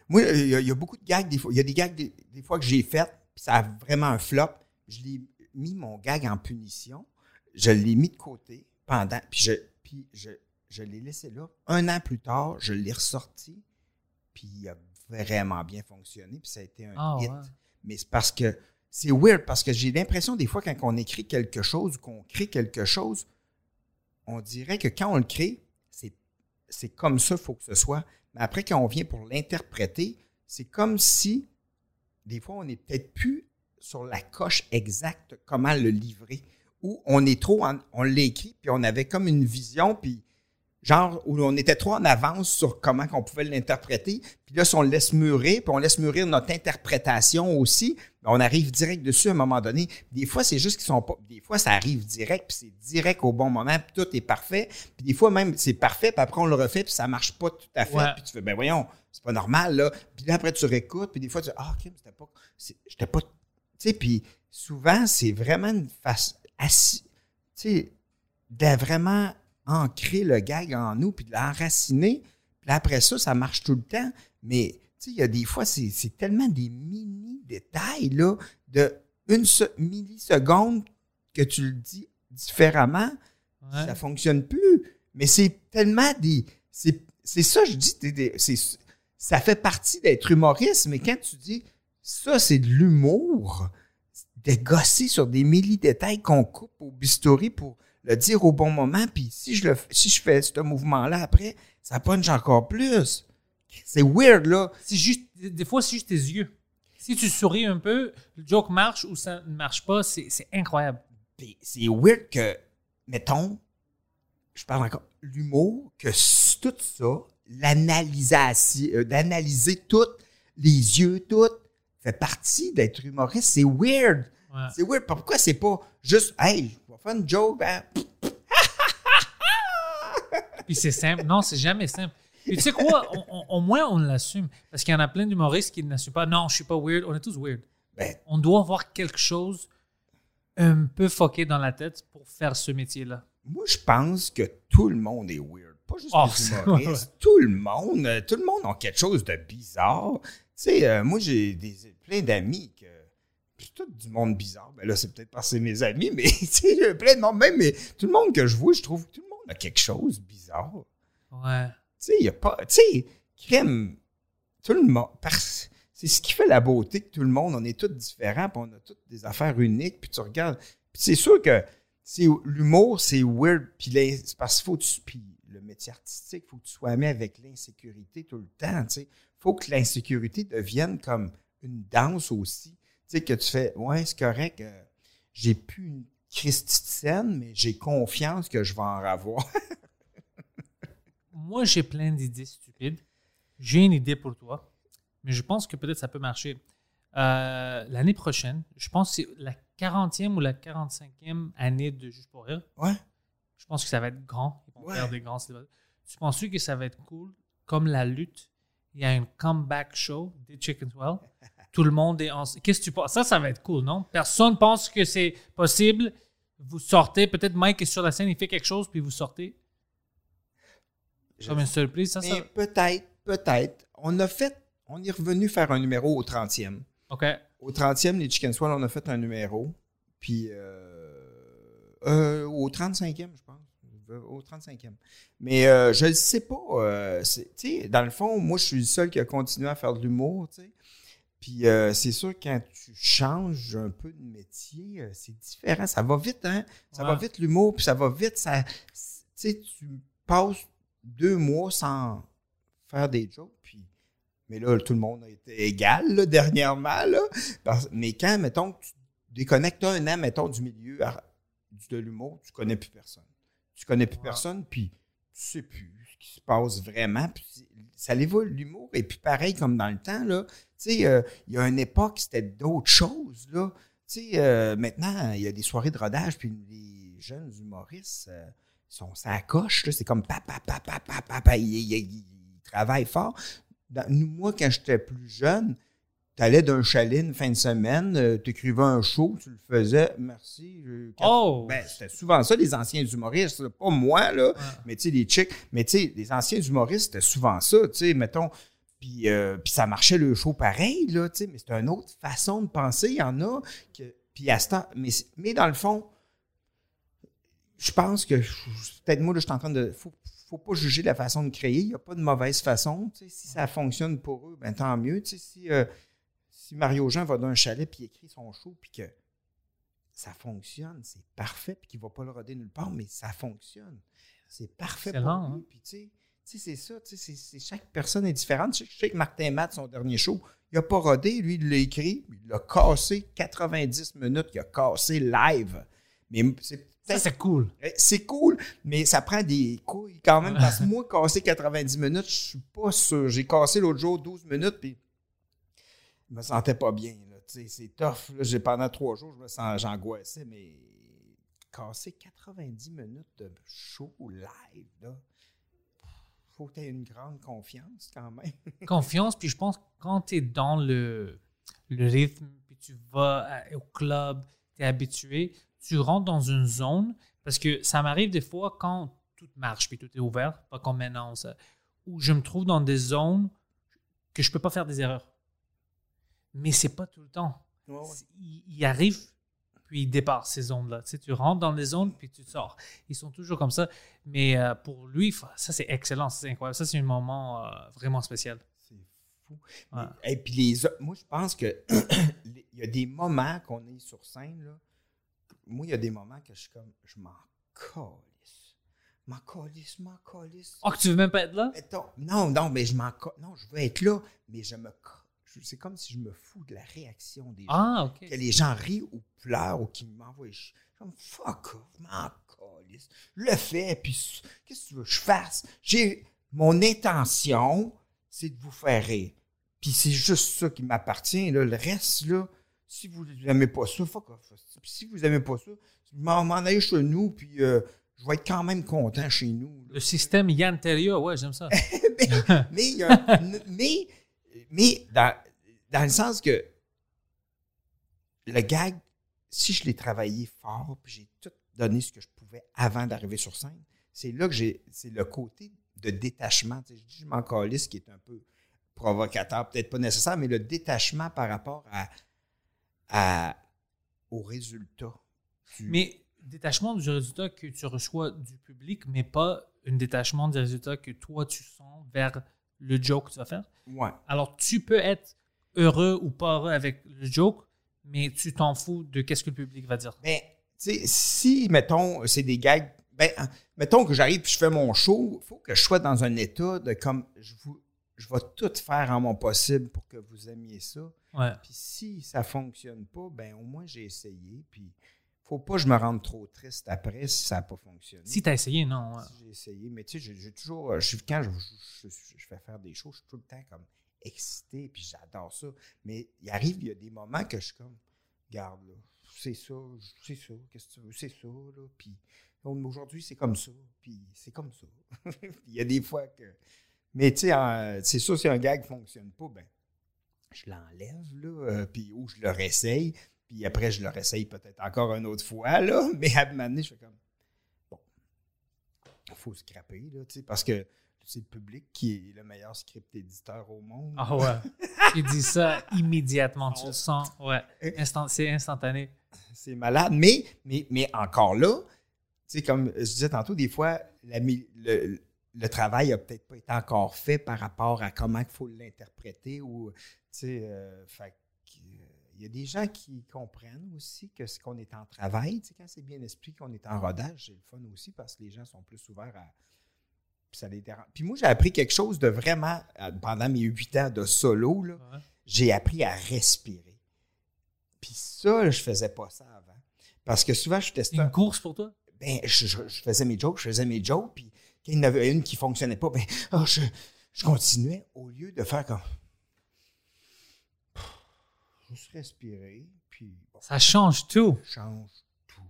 moi, il y, a- il y a beaucoup de gags, des fois. Il y a des gags, des, des fois, que j'ai fait, puis ça a vraiment un flop. Je l'ai mis mon gag en punition. Je l'ai mis de côté pendant, puis je, puis je, je l'ai laissé là. Un an plus tard, je l'ai ressorti, puis il a vraiment bien fonctionné, puis ça a été un Ah, hit. ouais. Mais c'est parce que c'est weird, parce que j'ai l'impression des fois, quand on écrit quelque chose ou qu'on crée quelque chose, on dirait que quand on le crée, c'est, comme ça, il faut que ce soit. Mais après, quand on vient pour l'interpréter, c'est comme si, des fois, on n'est peut-être plus sur la coche exacte comment le livrer. Ou on est trop, en- on l'écrit, puis on avait comme une vision, puis genre où on était trop en avance sur comment qu'on pouvait l'interpréter. Puis là, si on le laisse mûrir, puis on laisse mûrir notre interprétation aussi, ben, on arrive direct dessus à un moment donné. Des fois, c'est juste qu'ils sont pas. Des fois, ça arrive direct, puis c'est direct au bon moment, puis tout est parfait. Puis des fois, même, c'est parfait, puis après, on le refait, puis ça marche pas tout à fait. Ouais. Puis tu fais, ben voyons, c'est pas normal, là. Puis là, après, tu réécoutes, puis des fois, tu dis, ah, ok, c'était pas. J'étais pas. Tu sais, puis souvent, c'est vraiment une assi- Tu sais, de vraiment ancrer le gag en nous, puis de l'enraciner. Puis après ça, ça marche tout le temps. Mais, tu sais, il y a des fois, c'est tellement des mini-détails, là, de une se- milliseconde que tu le dis différemment, Ouais. ça fonctionne plus. Mais c'est tellement des. C'est ça, je dis. c'est- ça fait partie d'être humoriste, mais quand tu dis ça, c'est de l'humour, de gosser sur des milli-détails qu'on coupe au bistouri pour le dire au bon moment, puis si je, le, si je fais ce mouvement-là après, ça punch encore plus. C'est weird, là. C'est juste, des fois, c'est juste tes yeux. Si tu souris un peu, le joke marche ou ça ne marche pas, c'est c'est incroyable. C'est weird que, mettons, je parle encore, l'humour, que tout ça, l'analysation, euh, d'analyser tout, les yeux, tout, fait partie d'être humoriste. C'est weird. Ouais. C'est weird. Pourquoi c'est pas juste, hey, je vais faire une joke, ben, Puis c'est simple. Non, c'est jamais simple. Et tu sais quoi? Au moins, on l'assume. Parce qu'il y en a plein d'humoristes qui n'assument pas. Non, je suis pas weird. On est tous weird. ben, On doit avoir quelque chose un peu fucké dans la tête pour faire ce métier-là. moi, je pense que tout le monde est weird. Pas juste Oh, les humoristes. Tout le monde, euh, tout le monde a quelque chose de bizarre. Tu sais, euh, moi, j'ai des, plein d'amis que. C'est tout du monde bizarre. Ben là, c'est peut-être parce que c'est mes amis, mais tu sais, plein de monde, même, mais tout le monde que je vois, je trouve que tout le monde a quelque chose de bizarre. Ouais. Tu sais, il n'y a pas. Tu sais, crème, tout le monde. C'est ce qui fait la beauté que tout le monde, on est tous différents, puis on a toutes des affaires uniques, puis tu regardes. Puis c'est sûr que c'est l'humour, c'est weird, puis c'est parce qu'il faut que tu. Puis le métier artistique, il faut que tu sois ami avec l'insécurité tout le temps, tu sais. faut que l'insécurité devienne comme une danse aussi. Tu sais, que tu fais, ouais, c'est correct. euh, j'ai plus une scène, mais j'ai confiance que je vais en avoir. Moi, j'ai plein d'idées stupides. J'ai une idée pour toi, mais je pense que peut-être ça peut marcher. Euh, L'année prochaine, je pense que c'est la 40e ou la 45e année de Juste pour rire. ouais. Je pense que ça va être grand. Ils vont Ouais. faire des grands. Tu penses que ça va être cool? Comme la lutte, il y a un comeback show des Chicken Well. Tout le monde est en. Qu'est-ce que tu penses? Ça, ça va être cool, non? Personne pense que c'est possible. Vous sortez, peut-être Mike est sur la scène, il fait quelque chose, puis vous sortez. Comme une surprise, ça, Mais ça. peut-être, peut-être. On a fait, on est revenu faire un numéro au 30e. OK. Au 30e, les Chicken Swell, on a fait un numéro. Puis euh, euh, au 35e, je pense. Au 35e. Mais euh, je ne sais pas. euh, dans le fond, moi, je suis le seul qui a continué à faire de l'humour. Puis euh, c'est sûr, quand tu changes un peu de métier, euh, c'est différent. Ça va vite, hein? Ça va vite l'humour, puis ça va vite. Ça, tu sais, tu passes deux mois sans faire des jokes, puis mais là, tout le monde a été égal, là, dernièrement, là. Parce- mais quand, mettons, tu déconnectes un an, mettons, du milieu de l'humour, tu connais plus personne. Tu connais plus personne, puis tu sais plus qui se passe vraiment. Puis ça évolue, l'humour. Et puis pareil, comme dans le temps, là, tu sais, euh, il y a une époque, c'était d'autres choses, là. Tu sais, euh, maintenant, il y a des soirées de rodage, puis les jeunes humoristes euh, sont ça coche. C'est comme papa, papa, papa, papa. Ils, ils- ils- ils travaillent fort. Nous, moi, quand j'étais plus jeune, tu allais d'un chalet une fin de semaine, tu écrivais un show, tu le faisais, merci. je- Oh! Ben, c'était souvent ça, les anciens humoristes. là. Pas moi, là, mais tu sais, les chicks. Mais tu sais, les anciens humoristes, c'était souvent ça, tu sais, mettons. Puis, euh, puis ça marchait le show pareil, là, tu sais, mais c'est une autre façon de penser. Il y en a que. Puis à ce temps. Mais, mais dans le fond, je pense que. Peut-être moi, là, je suis en train de. Faut, faut pas juger la façon de créer. Il n'y a pas de mauvaise façon. tu sais. Si ça fonctionne pour eux, ben tant mieux. Tu sais, si, euh, si Mario Jean va dans un chalet puis écrit son show puis que ça fonctionne, c'est parfait, puis qu'il ne va pas le roder nulle part, mais ça fonctionne. C'est parfait pour lui. hein? Puis tu sais, tu sais, c'est ça, tu sais, c'est- chaque personne est différente. Je sais, que Martin Matt, son dernier show, il n'a pas rodé, lui, il l'a écrit, il l'a cassé 90 minutes, il a cassé live. Mais c'est Ça, c'est cool. eh, C'est cool, mais ça prend des couilles quand même. Parce que moi, casser 90 minutes, je suis pas sûr. J'ai cassé l'autre jour 12 minutes, puis je me sentais pas bien. C'est tough. là. Pendant trois jours, je me sens, j'angoissais, mais casser 90 minutes de show live, là, faut que tu aies une grande confiance quand même. Confiance, puis je pense que quand tu es dans le, le rythme, puis tu vas à- au club, tu es habitué, tu rentres dans une zone, parce que ça m'arrive des fois quand tout marche, puis tout est ouvert, pas comme maintenant, où je me trouve dans des zones que je peux pas faire des erreurs. Mais c'est pas tout le temps. C'est- Il, il arrive, puis il dépasse ces zones-là. Tu, sais, tu rentres dans les zones, puis tu sors. Ils sont toujours comme ça. Mais euh, pour lui, ça, c'est excellent, c'est incroyable. Ça, c'est un moment euh, vraiment spécial. C'est fou. Ouais. Mais- Et puis les moi, je pense que il y a des moments qu'on est sur scène, là. Moi, il y a des moments que je suis comme, je m'en calisse. M'en calisse, m'en calisse. Oh, que tu veux même pas être là? Non, non, mais je m'en Non, je veux être là, mais je me. C'est comme si je me fous de la réaction des gens. Ah, OK. Que les gens rient ou pleurent ou qui m'envoient. Je suis comme fuck off, m'en calisse. Je le fais, puis qu'est-ce que tu veux que je fasse? J'ai. Mon intention, c'est de vous faire rire. Puis c'est juste ça qui m'appartient. Là. Le reste, là, si vous n'aimez pas ça, fuck off. Puis si vous n'aimez pas ça, m'en m'en allez chez nous, puis euh, je vais être quand même content chez nous. là. Le système Yann Terrier, ouais, j'aime ça. mais, mais, il y a un- mais, mais dans, dans le sens que le gag, si je l'ai travaillé fort, puis j'ai tout donné ce que je pouvais avant d'arriver sur scène, c'est là que j'ai. C'est le côté de détachement. Je dis je m'en calisse, qui est un peu provocateur, peut-être pas nécessaire, mais le détachement par rapport à, à- au résultat. Mais détachement du résultat que tu reçois du public, mais pas un détachement du résultat que toi, tu sens vers le joke que tu vas faire. ouais. Alors, tu peux être heureux ou pas heureux avec le joke, mais tu t'en fous de qu'est-ce que le public va dire. Ben, tu sais, si, mettons, c'est des gags, ben, hein, mettons que j'arrive et je fais mon show, il faut que je sois dans un état de comme, je, vous, je vais tout faire en mon possible pour que vous aimiez ça. Ouais. Puis si ça fonctionne pas, ben au moins j'ai essayé, puis faut pas que je me rende trop triste après si ça n'a pas fonctionné. Si tu as essayé, non. ouais. Si J'ai essayé, mais tu sais, j'ai- toujours. euh, Je, quand je, je- je- je fais faire des choses, je suis tout le temps comme excité, puis j'adore ça. Mais il arrive, il y a des moments que je suis comme, regarde, là, c'est ça, c'est ça, qu'est-ce que tu veux, c'est ça, là. Puis aujourd'hui, c'est comme ça, puis c'est comme ça. Puis il y a des fois que. Mais tu sais, c'est sûr, si un gag ne fonctionne pas, ben, je l'enlève, là, euh, puis ou je le réessaye, puis après, je le réessaye peut-être encore une autre fois, là. Mais à un moment donné, je fais comme, bon, il faut scraper, là, tu sais, parce que c'est le public qui est le meilleur script éditeur au monde. Ah ouais. tu dis ça immédiatement, tu le sens. Ouais. Instant, c'est instantané. C'est malade. Mais, mais, mais encore là, tu sais, comme je disais tantôt, des fois, la le, le travail n'a peut-être pas été encore fait par rapport à comment il faut l'interpréter ou, tu sais, euh, fait il y a des gens qui comprennent aussi que ce qu'on est en travail, tu sais, quand c'est bien expliqué qu'on est en rodage, c'est le fun aussi parce que les gens sont plus ouverts à. Puis, ça les dérange. Puis moi, j'ai appris quelque chose de vraiment, euh, pendant mes huit ans de solo, là, Ouais. j'ai appris à respirer. Puis ça, je faisais pas ça avant. Parce que souvent, je testais. une course pour toi? Ben, je, je- je faisais mes jokes, je faisais mes jokes, puis quand il y en avait une qui fonctionnait pas, ben, je, je continuais au lieu de faire comme. Juste respirer, puis bon, Ça change tout. ça change tout.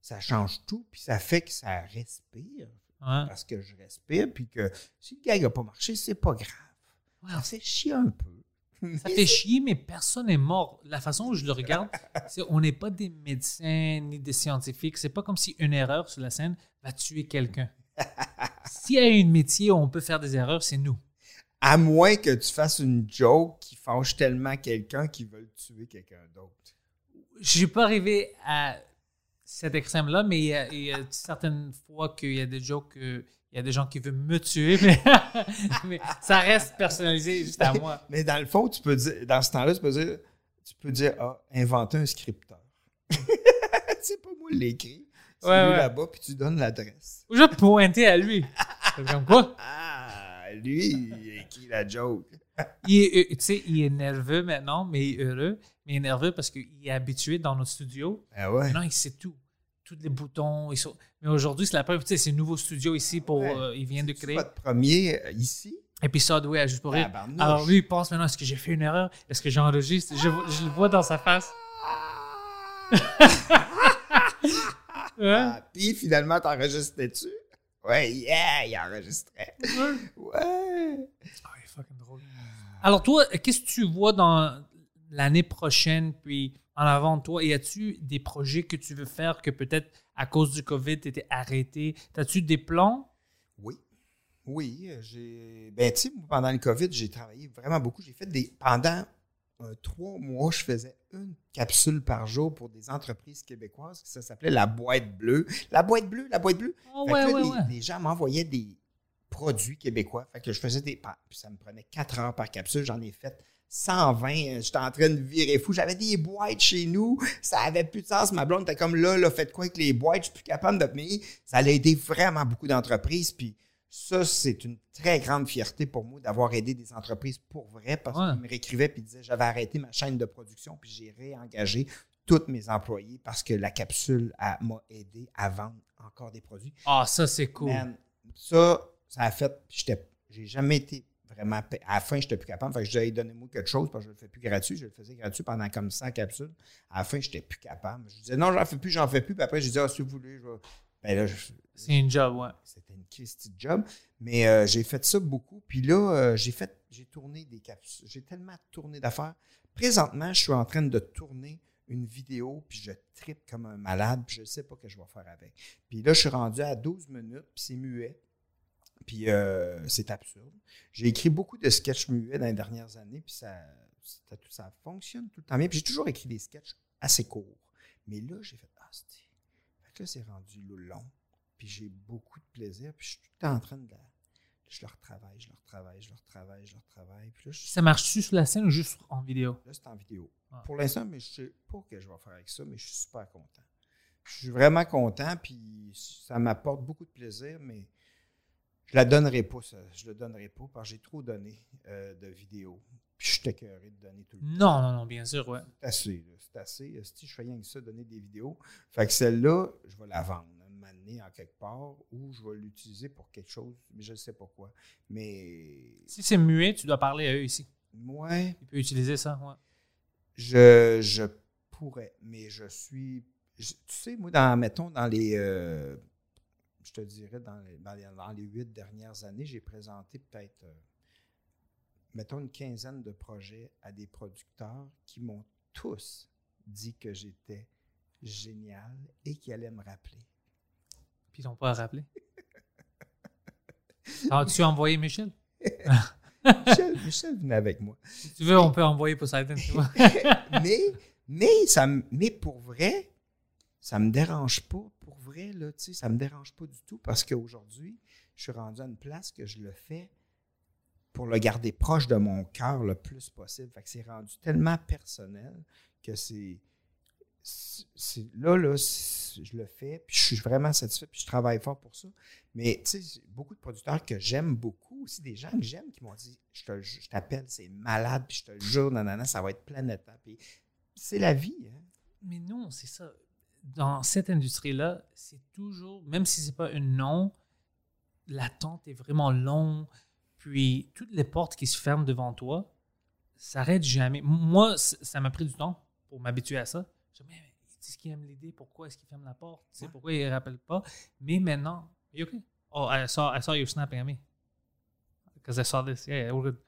Ça change tout, puis ça fait que ça respire, Ouais. parce que je respire, puis que si le gag n'a pas marché, c'est pas grave. Ça fait chier un peu. Ça fait chier, mais personne n'est mort. La façon où je le regarde, c'est on n'est pas des médecins ni des scientifiques. C'est pas comme si une erreur sur la scène va tuer quelqu'un. S'il y a un métier où on peut faire des erreurs, c'est nous. À moins que tu fasses une joke qui fâche tellement quelqu'un qui veut tuer quelqu'un d'autre. Je suis pas arrivé à cet extrême-là, mais il y, a, il y a certaines fois qu'il y a des jokes, que- il y a des gens qui veulent me tuer, mais, mais ça reste personnalisé juste à moi. Mais dans le fond, tu peux dire, dans ce temps-là, tu peux dire, tu peux dire, ah, inventer un scripteur. c'est pas moi l'écrit. C'est Ouais, lui ouais. là-bas, puis tu donnes l'adresse. Ou je pointer à lui. Comme quoi? Ah, lui, il écrit la joke. Il est, euh, il est nerveux maintenant, mais il est heureux. Mais il est nerveux parce qu'il est habitué dans notre studio. Ah ouais. Maintenant, il sait tout. Tous les boutons. Ils sont... Mais aujourd'hui, c'est la première. Tu sais, c'est un nouveau studio ici pour. Ouais. euh, il vient de C'est créer. votre premier euh, ici? Épisode, oui, à juste pour rire. Alors lui, il pense maintenant, est-ce que j'ai fait une erreur? Est-ce que j'enregistre? Je, je le vois dans sa face. Ouais. Ah, puis finalement, t'enregistrais-tu? Ouais, yeah, il enregistrait. Ouais. Ah, il est fucking drôle. Alors toi, qu'est-ce que tu vois dans l'année prochaine, puis en avant de toi? Y a-tu des projets que tu veux faire que peut-être à cause du COVID, tu étais arrêté? As-tu des plans? Oui. Oui, euh, j'ai. Ben, tu sais, moi, pendant le COVID, j'ai travaillé vraiment beaucoup. J'ai fait des. Pendant euh, trois mois, je faisais une capsule par jour pour des entreprises québécoises. Ça s'appelait la boîte bleue. La boîte bleue, la boîte bleue. Oh, Fait que ouais, là, ouais, les, ouais. les gens m'envoyaient des produits québécois. Fait que je faisais des. Puis ça me prenait quatre heures par capsule. J'en ai fait 120. euh, J'étais en train de virer fou. J'avais des boîtes chez nous. Ça avait plus de sens. Ma blonde était comme là, là, faites quoi avec les boîtes? Je suis plus capable de. Ça allait aider vraiment beaucoup d'entreprises. Puis ça, c'est une très grande fierté pour moi d'avoir aidé des entreprises pour vrai parce Ouais. qu'ils me réécrivaient puis disaient j'avais arrêté ma chaîne de production puis j'ai réengagé tous mes employés parce que la capsule m'a aidé à vendre encore des produits. Ah, ça, c'est cool. Man, ça, ça a fait. J'ai jamais été vraiment. À la fin, j'étais plus capable. Fait que je disais, donnez-moi quelque chose parce que je le fais plus gratuit. Je le faisais gratuit pendant comme 100 capsules. À la fin, j'étais plus capable. Je disais, non, j'en fais plus, j'en fais plus. Puis après, je disais, ah, si vous voulez, je vais. Ben là, C'est une job, ouais. c'était une Christie de job. Mais euh, j'ai fait ça beaucoup. Puis là, euh, j'ai fait, j'ai tourné des capsules. J'ai tellement tourné d'affaires. Présentement, je suis en train de tourner une vidéo, puis je tripe comme un malade, puis je ne sais pas ce que je vais faire avec. Puis là, je suis rendu à 12 minutes, puis c'est muet. Puis euh, c'est absurde. J'ai écrit beaucoup de sketchs muets dans les dernières années, puis ça, ça, ça fonctionne tout le temps bien. Puis j'ai toujours écrit des sketchs assez courts. Mais là, j'ai fait Ah, c'est. Que c'est rendu long. Puis j'ai beaucoup de plaisir. Puis je suis tout le temps en train de la. Je le retravaille, je le retravaille, je le retravaille, je le retravaille. Puis là, je- Ça marche-tu sur la scène ou juste en vidéo? là, c'est en vidéo. Ah. Pour l'instant, mais je sais pas ce que je vais faire avec ça, mais je suis super content. Je suis vraiment content, puis ça m'apporte beaucoup de plaisir, mais je la donnerai pas, ça. Je le donnerai pas parce que j'ai trop donné euh, de vidéos. Puis je suis écœuré de donner tout le temps. Non, non, non, bien sûr, ouais. C'est assez. C'est assez. Si je fais rien que ça, donner des vidéos. Fait que celle-là, je vais la vendre donné en quelque part ou je vais l'utiliser pour quelque chose, mais je ne sais pas quoi. Mais Si c'est muet, tu dois parler à eux ici. moi, Ils peuvent utiliser ça, ouais. je, je pourrais, mais je suis. je- tu sais, moi, dans, mettons, dans les. euh, je te dirais, dans les, dans les, dans les huit dernières années, j'ai présenté peut-être, euh, mettons, une quinzaine de projets à des producteurs qui m'ont tous dit que j'étais génial et qui allaient me rappeler. Puis ils n'ont pas à rappeler. As-tu envoyé Michel? Michel, Michel venait avec moi. Si tu veux, on peut envoyer Poseidon, tu vois. mais, mais, ça mais pour vrai, ça me dérange pas. Pour vrai, là, tu sais, ça me dérange pas du tout parce qu'aujourd'hui, je suis rendu à une place que je le fais pour le garder proche de mon cœur le plus possible. Fait que c'est rendu tellement personnel que c'est. là, là, je le fais, puis je suis vraiment satisfait, puis je travaille fort pour ça. Mais tu sais, beaucoup de producteurs que j'aime beaucoup, aussi des gens que j'aime qui m'ont dit Je t'appelle, c'est malade, puis je te jure, nanana, ça va être planétaire. Puis c'est la vie. Hein? Mais non, c'est ça. Dans cette industrie-là, c'est toujours, même si c'est pas un nom, l'attente est vraiment longue. Puis toutes les portes qui se ferment devant toi, ça n'arrête jamais. Moi, ça m'a pris du temps pour m'habituer à ça. Je me dis, mais ils disent qu'ils aiment l'idée, pourquoi est-ce qu'ils ferment la porte? Pourquoi ils ne rappellent pas? Mais maintenant, you okay? Oh, I saw, I saw you snapping at me. Because I saw this. Yeah, yeah, we're good.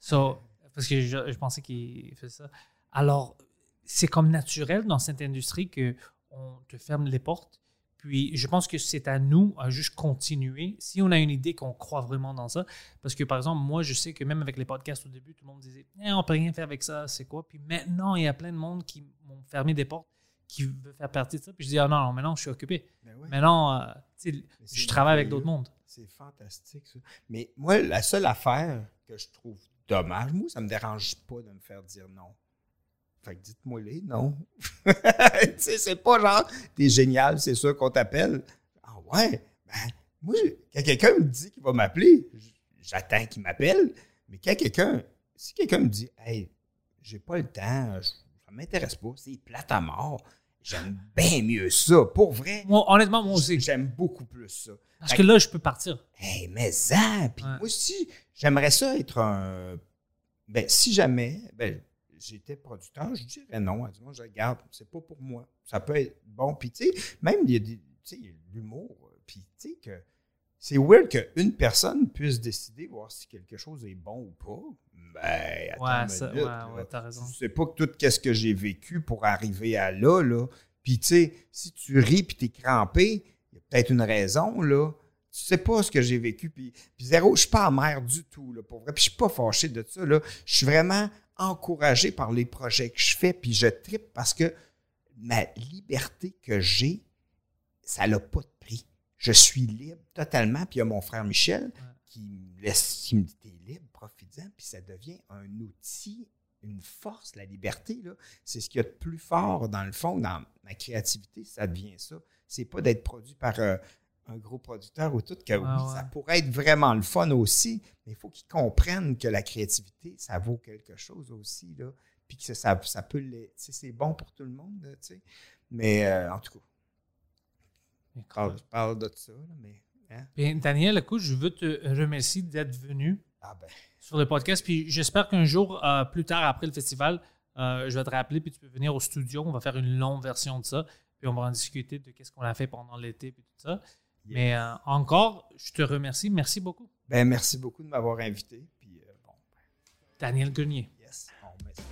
So, parce que je, je pensais qu'il faisait ça. Alors, c'est comme naturel dans cette industrie que on te ferme les portes. Puis, je pense que c'est à nous à juste continuer. Si on a une idée qu'on croit vraiment dans ça, parce que par exemple, moi, je sais que même avec les podcasts au début, tout le monde disait, Eh, on peut rien faire avec ça, c'est quoi? Puis maintenant, il y a plein de monde qui m'ont fermé des portes, qui veut faire partie de ça. Puis je dis, ah non, non, maintenant, je suis occupé. Ben. Maintenant, euh, je travaille avec d'autres mondes. C'est fantastique, ça. Mais moi, la seule affaire que je trouve dommage, moi, ça me dérange pas de me faire dire non. Fait que dites-moi les non. c'est pas genre, t'es génial, c'est sûr qu'on t'appelle. Ah ouais? Ben, moi, quand quelqu'un me dit qu'il va m'appeler, j'attends qu'il m'appelle. Mais quand quelqu'un, si quelqu'un me dit, hey, j'ai pas le temps, je- ça m'intéresse pas, c'est plate à mort, j'aime bien mieux ça. Pour vrai, Moi, honnêtement, moi aussi. j'aime beaucoup plus ça. Parce Fait que là, je peux partir. Hey, mais ça, puis Ouais. moi aussi, j'aimerais ça être un. Ben, si jamais ben, j'étais producteur, je dirais non. À du monde, je regarde, c'est pas pour moi. Ça peut être bon. Puis, tu sais, même, il y a des. L'humour. Puis, tu sais, que c'est weird qu'une personne puisse décider voir si quelque chose est bon ou pas. Ben, attends Ouais, ça- minute, ouais, là. ouais, t'as raison. Je sais pas que tout ce que j'ai vécu pour arriver à là, là. Puis, tu sais, si tu ris puis t'es crampé, il y a peut-être une raison, là. Tu sais pas ce que j'ai vécu. Puis, puis zéro, je suis pas amer du tout, là, pour vrai. Puis, je suis pas fâché de ça, là. Je suis vraiment encouragé par les projets que je fais, puis je tripe parce que ma liberté que j'ai, ça n'a pas de prix. Je suis libre totalement. Puis il y a mon frère Michel qui me laisse, qui me dit, t'es libre, profites-en. Puis ça devient un outil, une force, la liberté. C'est ce qu'il y a de plus fort, dans le fond, dans ma créativité, ça devient ça. C'est pas d'être produit par euh, un gros producteur ou tout, que oui, ouais. ça pourrait être vraiment le fun aussi, mais il faut qu'ils comprennent que la créativité, ça vaut quelque chose aussi, là. Puis que ça, ça peut, les- c'est bon pour tout le monde, tu sais. Mais euh, en tout cas, je parle, je parle de ça, là, mais. hein? Bien, Daniel, écoute, je veux te remercier d'être venu Ah ben, sur le podcast. Puis j'espère qu'un jour, euh, plus tard après le festival, euh, je vais te rappeler, puis tu peux venir au studio. On va faire une longue version de ça. Puis on va en discuter de qu'est-ce qu'on a fait pendant l'été, puis tout ça. Mais euh, encore, je te remercie. Merci beaucoup. ben, merci beaucoup de m'avoir invité. Puis, euh, bon, Daniel Grenier. yes, on met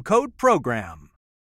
code PROGRAM.